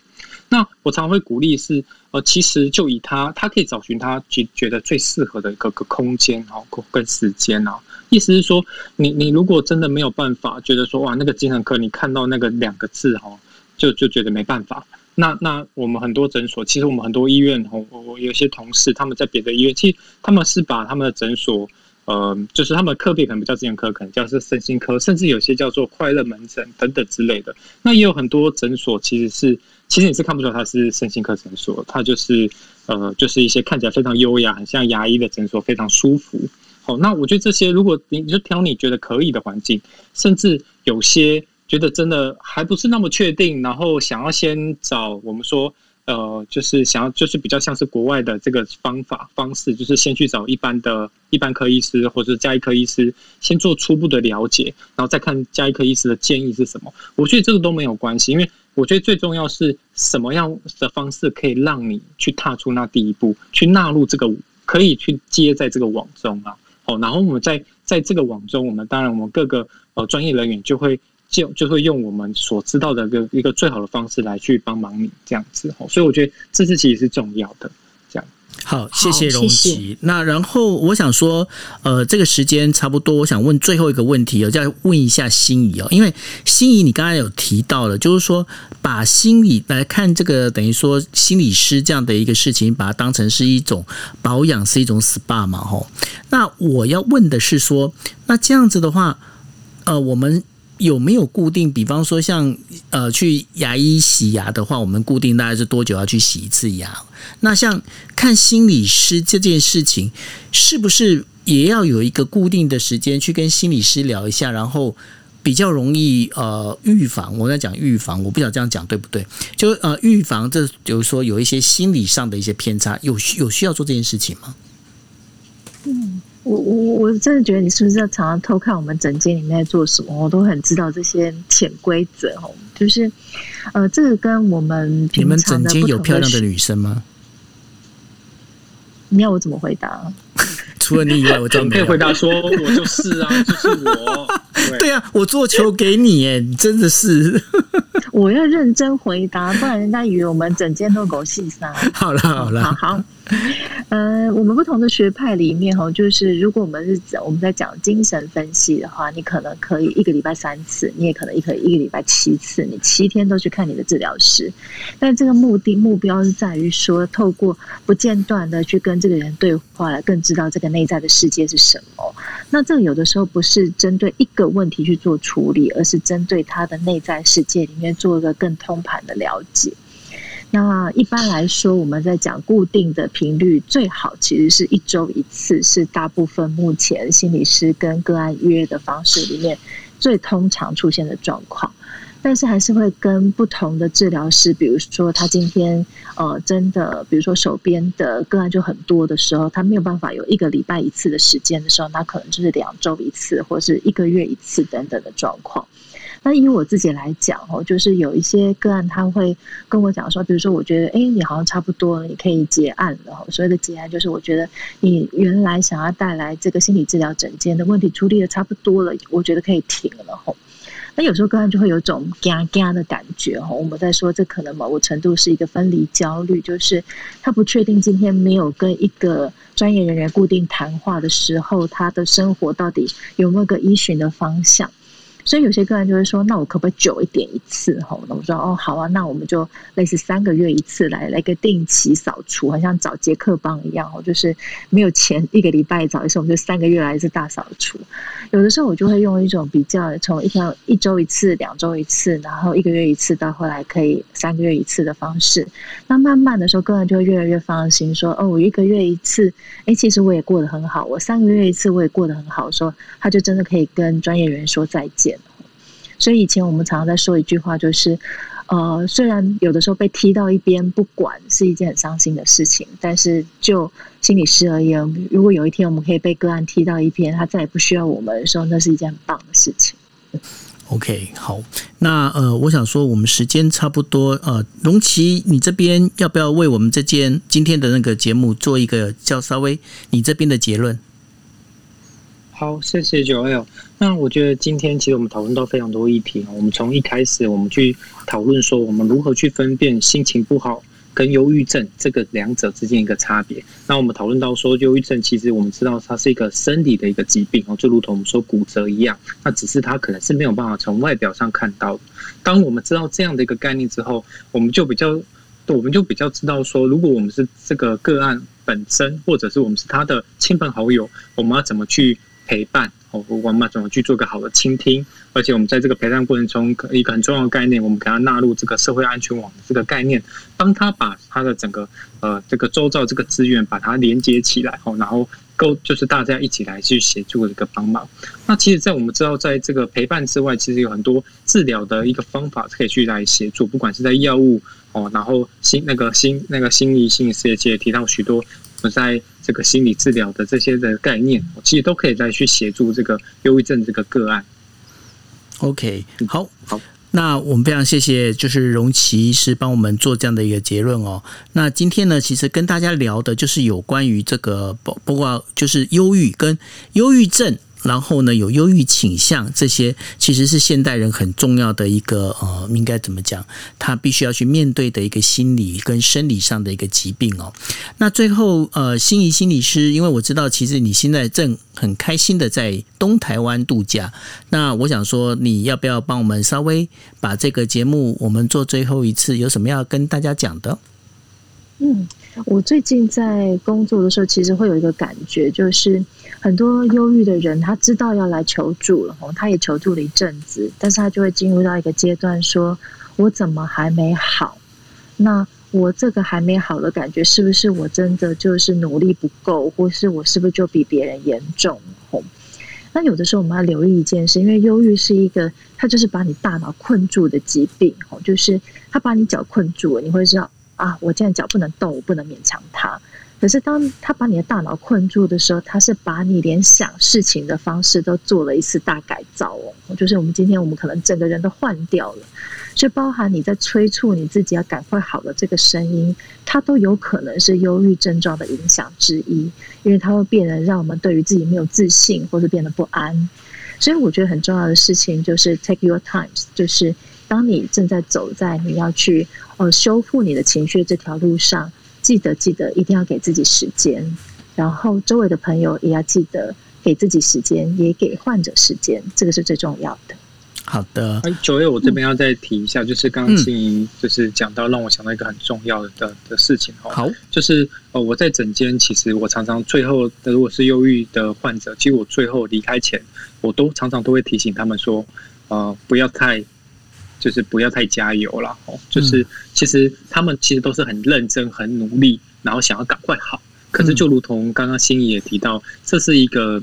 [SPEAKER 1] 那我常会鼓励是，呃，其实就以他，他可以找寻他觉觉得最适合的一个个空间哦，跟时间啊。意思是说，你你如果真的没有办法，觉得说哇，那个精神科你看到那个两个字哈。就就觉得没办法，那那我们很多诊所，其实我们很多医院，我我有些同事他们在别的医院，其实他们是把他们的诊所，呃，就是他们的科别可能不叫精神科，可能叫是身心科，甚至有些叫做快乐门诊等等之类的。那也有很多诊所其实是，其实你是看不出来它是身心科诊所，它就是呃，就是一些看起来非常优雅，很像牙医的诊所，非常舒服。好，那我觉得这些，如果你你就挑你觉得可以的环境，甚至有些。觉得真的还不是那么确定，然后想要先找我们说呃，就是想要就是比较像是国外的这个方法方式，就是先去找一般的一般科医师或者加医科医师，先做初步的了解，然后再看加医科医师的建议是什么。我觉得这个都没有关系，因为我觉得最重要是什么样的方式可以让你去踏出那第一步，去纳入这个可以去接在这个网中啊。好，然后我们在在这个网中，我们当然我们各个呃专业人员就会。就就会用我们所知道的一个一个最好的方式来去帮忙你这样子哦，所以我觉得这是其实是重要的。这样
[SPEAKER 2] 好，谢谢荣琪。那然后我想说，呃，这个时间差不多，我想问最后一个问题，我再问一下心仪哦，因为心仪你刚才有提到了，就是说把心理来看这个等于说心理师这样的一个事情，把它当成是一种保养，是一种 SPA 嘛，吼。那我要问的是说，那这样子的话，呃，我们。有没有固定？比方说像，呃，去牙医洗牙的话，我们固定大概是多久要去洗一次牙？那像看心理师这件事情，是不是也要有一个固定的时间去跟心理师聊一下，然后比较容易呃预防？我在讲预防，我不晓得这样讲对不对？就呃预防，这比如说有一些心理上的一些偏差，有有需要做这件事情吗？
[SPEAKER 4] 嗯。我我我真的觉得你是不是要常常偷看我们整间里面在做什么？我都很知道这些潜规则哦，就是呃，这个跟我们平常的
[SPEAKER 2] 你们整间有漂亮的女生吗？
[SPEAKER 4] 你要我怎么回答？
[SPEAKER 2] 除了你以外，我真没有。
[SPEAKER 1] 可以回答说，我就是啊，就是我。对，
[SPEAKER 2] 对啊，我做球给你，哎，你真的是。
[SPEAKER 4] 我要认真回答，不然人家以为我们整间都狗戏撒。
[SPEAKER 2] 好了好了，
[SPEAKER 4] 好好。呃，我们不同的学派里面哈，就是如果我们是我们在讲精神分析的话，你可能可以一个礼拜三次，你也可能一可以一个礼拜七次，你七天都去看你的治疗师。但这个目的目标是在于说，透过不间断的去跟这个人对话，来更知道这个内在的世界是什么。那这个有的时候不是针对一个问题去做处理，而是针对他的内在世界里面做一个更通盘的了解。那一般来说，我们在讲固定的频率，最好其实是一周一次，是大部分目前心理师跟个案约的方式里面最通常出现的状况。但是还是会跟不同的治疗师，比如说他今天呃真的，比如说手边的个案就很多的时候，他没有办法有一个礼拜一次的时间的时候，那可能就是两周一次，或是一个月一次等等的状况。那以我自己来讲哦，就是有一些个案他会跟我讲说，比如说我觉得，哎，你好像差不多了，你可以结案了。所谓的结案，就是我觉得你原来想要带来这个心理治疗诊间的问题处理的差不多了，我觉得可以停了吼。那有时候个案就会有种嘎嘎的感觉哦，我们在说这可能某个程度是一个分离焦虑，就是他不确定今天没有跟一个专业人员固定谈话的时候，他的生活到底有没有个依循的方向。所以有些个人就会说，那我可不可以久一点一次？吼，那我说哦，好啊，那我们就类似三个月一次来来个定期扫除，好像找杰克帮一样哦，就是没有钱一个礼拜找一次，我们就三个月来一次大扫除。有的时候我就会用一种比较从一条一周一次、两周一次，然后一个月一次，到后来可以三个月一次的方式。那慢慢的时候，个人就会越来越放心，说哦，我一个月一次，哎，其实我也过得很好。我三个月一次，我也过得很好。说他就真的可以跟专业人员说再见。所以以前我们常常在说一句话，就是，呃，虽然有的时候被踢到一边不管是一件很伤心的事情，但是就心理师而言，如果有一天我们可以被个案踢到一边，他再也不需要我们的时候，那是一件很棒的事情。
[SPEAKER 2] OK，好，那呃，我想说我们时间差不多，呃，荣琪，你这边要不要为我们这间今天的那个节目做一个叫稍微你这边的结论？
[SPEAKER 1] 好，谢谢 Joel。那我觉得今天其实我们讨论到非常多议题。我们从一开始我们去讨论说，我们如何去分辨心情不好跟忧郁症这个两者之间一个差别。那我们讨论到说，忧郁症其实我们知道它是一个生理的一个疾病哦，就如同我们说骨折一样。那只是它可能是没有办法从外表上看到。当我们知道这样的一个概念之后，我们就比较，我们就比较知道说，如果我们是这个个案本身，或者是我们是他的亲朋好友，我们要怎么去。陪伴哦，我们怎么去做个好的倾听，而且我们在这个陪伴过程中，一个很重要的概念，我们给他纳入这个社会安全网的这个概念，帮他把他的整个呃这个周遭这个资源把它连接起来哦，然后够就是大家一起来去协助这个帮忙。那其实，在我们知道，在这个陪伴之外，其实有很多治疗的一个方法可以去来协助，不管是在药物哦，然后心那个心那个心理心理师也提到许多我。在这个心理治疗的这些的概念，其实都可以再去协助这个忧郁症这个个案。
[SPEAKER 2] OK，好，好，那我们非常谢谢，就是荣琦医师帮我们做这样的一个结论哦。那今天呢，其实跟大家聊的就是有关于这个，包括就是忧郁跟忧郁症。然后呢，有忧郁倾向，这些其实是现代人很重要的一个呃，应该怎么讲？他必须要去面对的一个心理跟生理上的一个疾病哦。那最后呃，心怡心理师，因为我知道其实你现在正很开心的在东台湾度假，那我想说，你要不要帮我们稍微把这个节目我们做最后一次，有什么要跟大家讲的？
[SPEAKER 4] 嗯，我最近在工作的时候，其实会有一个感觉，就是。很多忧郁的人，他知道要来求助了，他也求助了一阵子，但是他就会进入到一个阶段，说：“我怎么还没好？那我这个还没好的感觉，是不是我真的就是努力不够，或是我是不是就比别人严重？”那有的时候我们要留意一件事，因为忧郁是一个，它就是把你大脑困住的疾病，就是它把你脚困住了，你会知道啊，我现在脚不能动，我不能勉强它。可是，当他把你的大脑困住的时候，他是把你连想事情的方式都做了一次大改造哦。就是我们今天，我们可能整个人都换掉了，就包含你在催促你自己要赶快好的这个声音，它都有可能是忧郁症状的影响之一，因为它会变得让我们对于自己没有自信，或是变得不安。所以，我觉得很重要的事情就是 take your time，就是当你正在走在你要去呃修复你的情绪这条路上。记得记得一定要给自己时间，然后周围的朋友也要记得给自己时间，也给患者时间，这个是最重要的。
[SPEAKER 2] 好的，
[SPEAKER 1] 哎，九月我这边要再提一下，嗯、就是刚刚静怡就是讲到让我想到一个很重要的的，的事情哦。
[SPEAKER 2] 好，
[SPEAKER 1] 就是呃我在诊间，其实我常常最后如果是忧郁的患者，其实我最后离开前，我都常常都会提醒他们说，呃不要太。就是不要太加油了哦，就是其实他们其实都是很认真、很努力，然后想要赶快好。可是就如同刚刚心怡也提到，这是一个。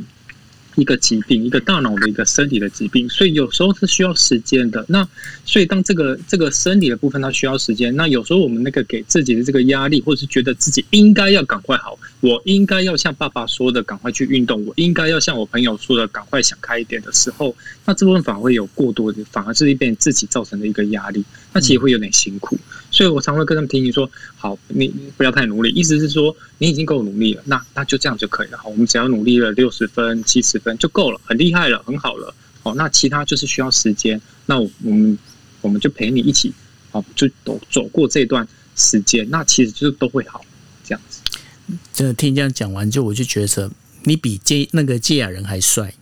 [SPEAKER 1] 一个疾病，一个大脑的一个身体的疾病，所以有时候是需要时间的。那所以当这个这个生理的部分它需要时间，那有时候我们那个给自己的这个压力，或是觉得自己应该要赶快好，我应该要像爸爸说的赶快去运动，我应该要像我朋友说的赶快想开一点的时候，那这部分反而会有过多的，反而是一边自己造成的一个压力，那其实会有点辛苦。所以我常会跟他们提醒说：好，你不要太努力，意思是说你已经够努力了，那那就这样就可以了。好，我们只要努力了六十分、七十分就够了，很厉害了，很好了。哦，那其他就是需要时间。那我我们我们就陪你一起，好，就走走过这段时间。那其实就是都会好，这样子。
[SPEAKER 2] 真的听你这样讲完，之后我就觉得你比接那个堺雅人还帅，赞，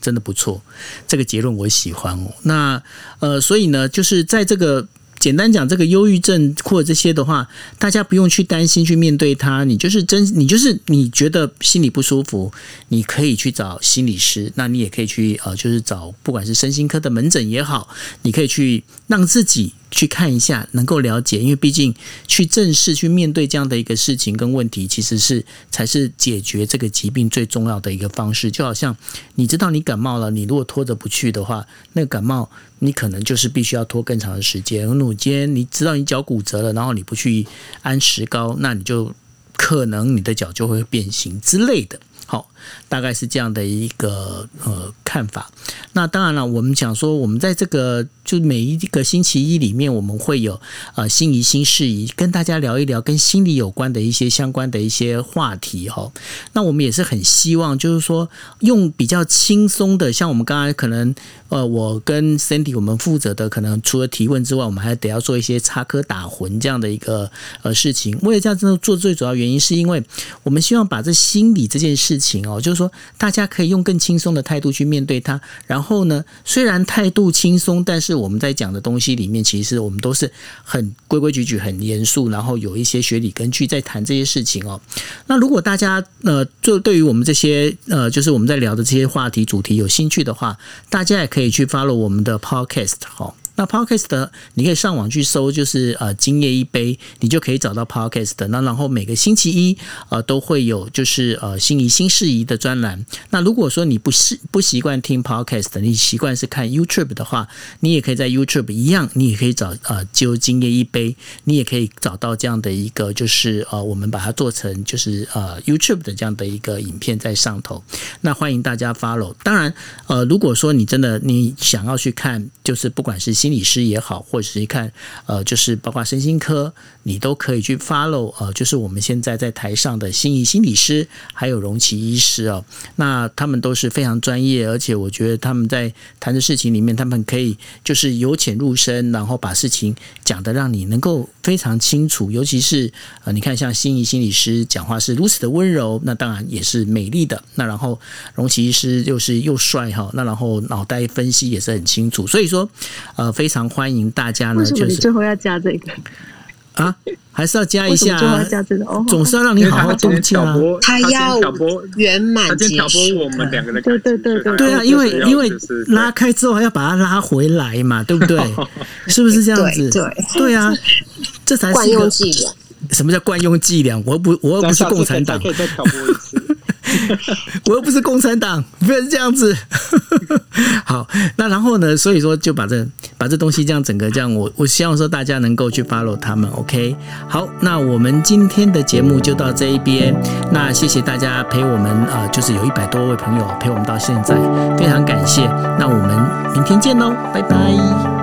[SPEAKER 2] 真的不错。这个结论我喜欢哦。那呃，所以呢，就是在这个。简单讲，这个忧郁症或者这些的话，大家不用去担心去面对它。你就是真，你就是你觉得心里不舒服，你可以去找心理师。那你也可以去呃，就是找不管是身心科的门诊也好，你可以去让自己。去看一下，能够了解，因为毕竟去正式、去面对这样的一个事情跟问题，其实是才是解决这个疾病最重要的一个方式。就好像你知道你感冒了，你如果拖着不去的话，那个感冒你可能就是必须要拖更长的时间。如果今天你知道你脚骨折了，然后你不去安石膏，那你就可能你的脚就会变形之类的。好，大概是这样的一个呃看法。那当然了，我们讲说，我们在这个就每一个星期一里面，我们会有呃心怡心释疑，跟大家聊一聊跟心理有关的一些相关的一些话题哈。那我们也是很希望，就是说用比较轻松的，像我们刚才可能呃，我跟 Sandy 我们负责的，可能除了提问之外，我们还得要做一些插科打诨这样的一个呃事情。为了这样子做，最主要原因是因为我们希望把这心理这件事情，哦就是说大家可以用更轻松的态度去面对它。然后呢，虽然态度轻松，但是我们在讲的东西里面，其实我们都是很规规矩矩、很严肃，然后有一些学理根据在谈这些事情哦。那如果大家呃，就对于我们这些呃，就是我们在聊的这些话题主题有兴趣的话，大家也可以去 follow 我们的 podcast 哈。那 Podcast 你可以上网去搜，就是呃，今夜一杯，你就可以找到 Podcast。那然后每个星期一呃都会有就是呃心仪新事宜的专栏。那如果说你不习不习惯听 Podcast，你习惯是看 YouTube 的话，你也可以在 YouTube 一样，你也可以找呃就今夜一杯，你也可以找到这样的一个就是呃我们把它做成就是呃 YouTube 的这样的一个影片在上头。那欢迎大家 follow。当然呃如果说你真的你想要去看，就是不管是心理师也好，或者是一看，呃，就是包括身心科，你都可以去 follow，呃，就是我们现在在台上的心仪心理师，还有荣奇医师哦，那他们都是非常专业，而且我觉得他们在谈的事情里面，他们可以就是由浅入深，然后把事情讲得让你能够非常清楚，尤其是呃，你看像心仪心理师讲话是如此的温柔，那当然也是美丽的，那然后荣奇医师又是又帅哈，那然后脑袋分析也是很清楚，所以说，呃。非常欢迎大家呢，就是
[SPEAKER 4] 你最后要加这个
[SPEAKER 2] 啊，还是要加一下，啊，
[SPEAKER 4] 加这个哦，
[SPEAKER 2] 总是要让你好好动气啊。
[SPEAKER 3] 他要圆满结束
[SPEAKER 1] 我们两个的
[SPEAKER 4] 对对对对
[SPEAKER 2] 对啊，因为因为拉开之后还要把它拉回来嘛，对不对？是不是这样子？
[SPEAKER 3] 对
[SPEAKER 2] 对啊，这才是
[SPEAKER 3] 惯用伎俩。
[SPEAKER 2] 什么叫惯用伎俩？我不，我又不是共产党。我又不是共产党，不是这样子。好，那然后呢？所以说就把这把这东西这样整个这样，我我希望说大家能够去 follow 他们。OK，好，那我们今天的节目就到这一边。那谢谢大家陪我们、呃，就是有一百多位朋友陪我们到现在，非常感谢。那我们明天见喽，拜拜。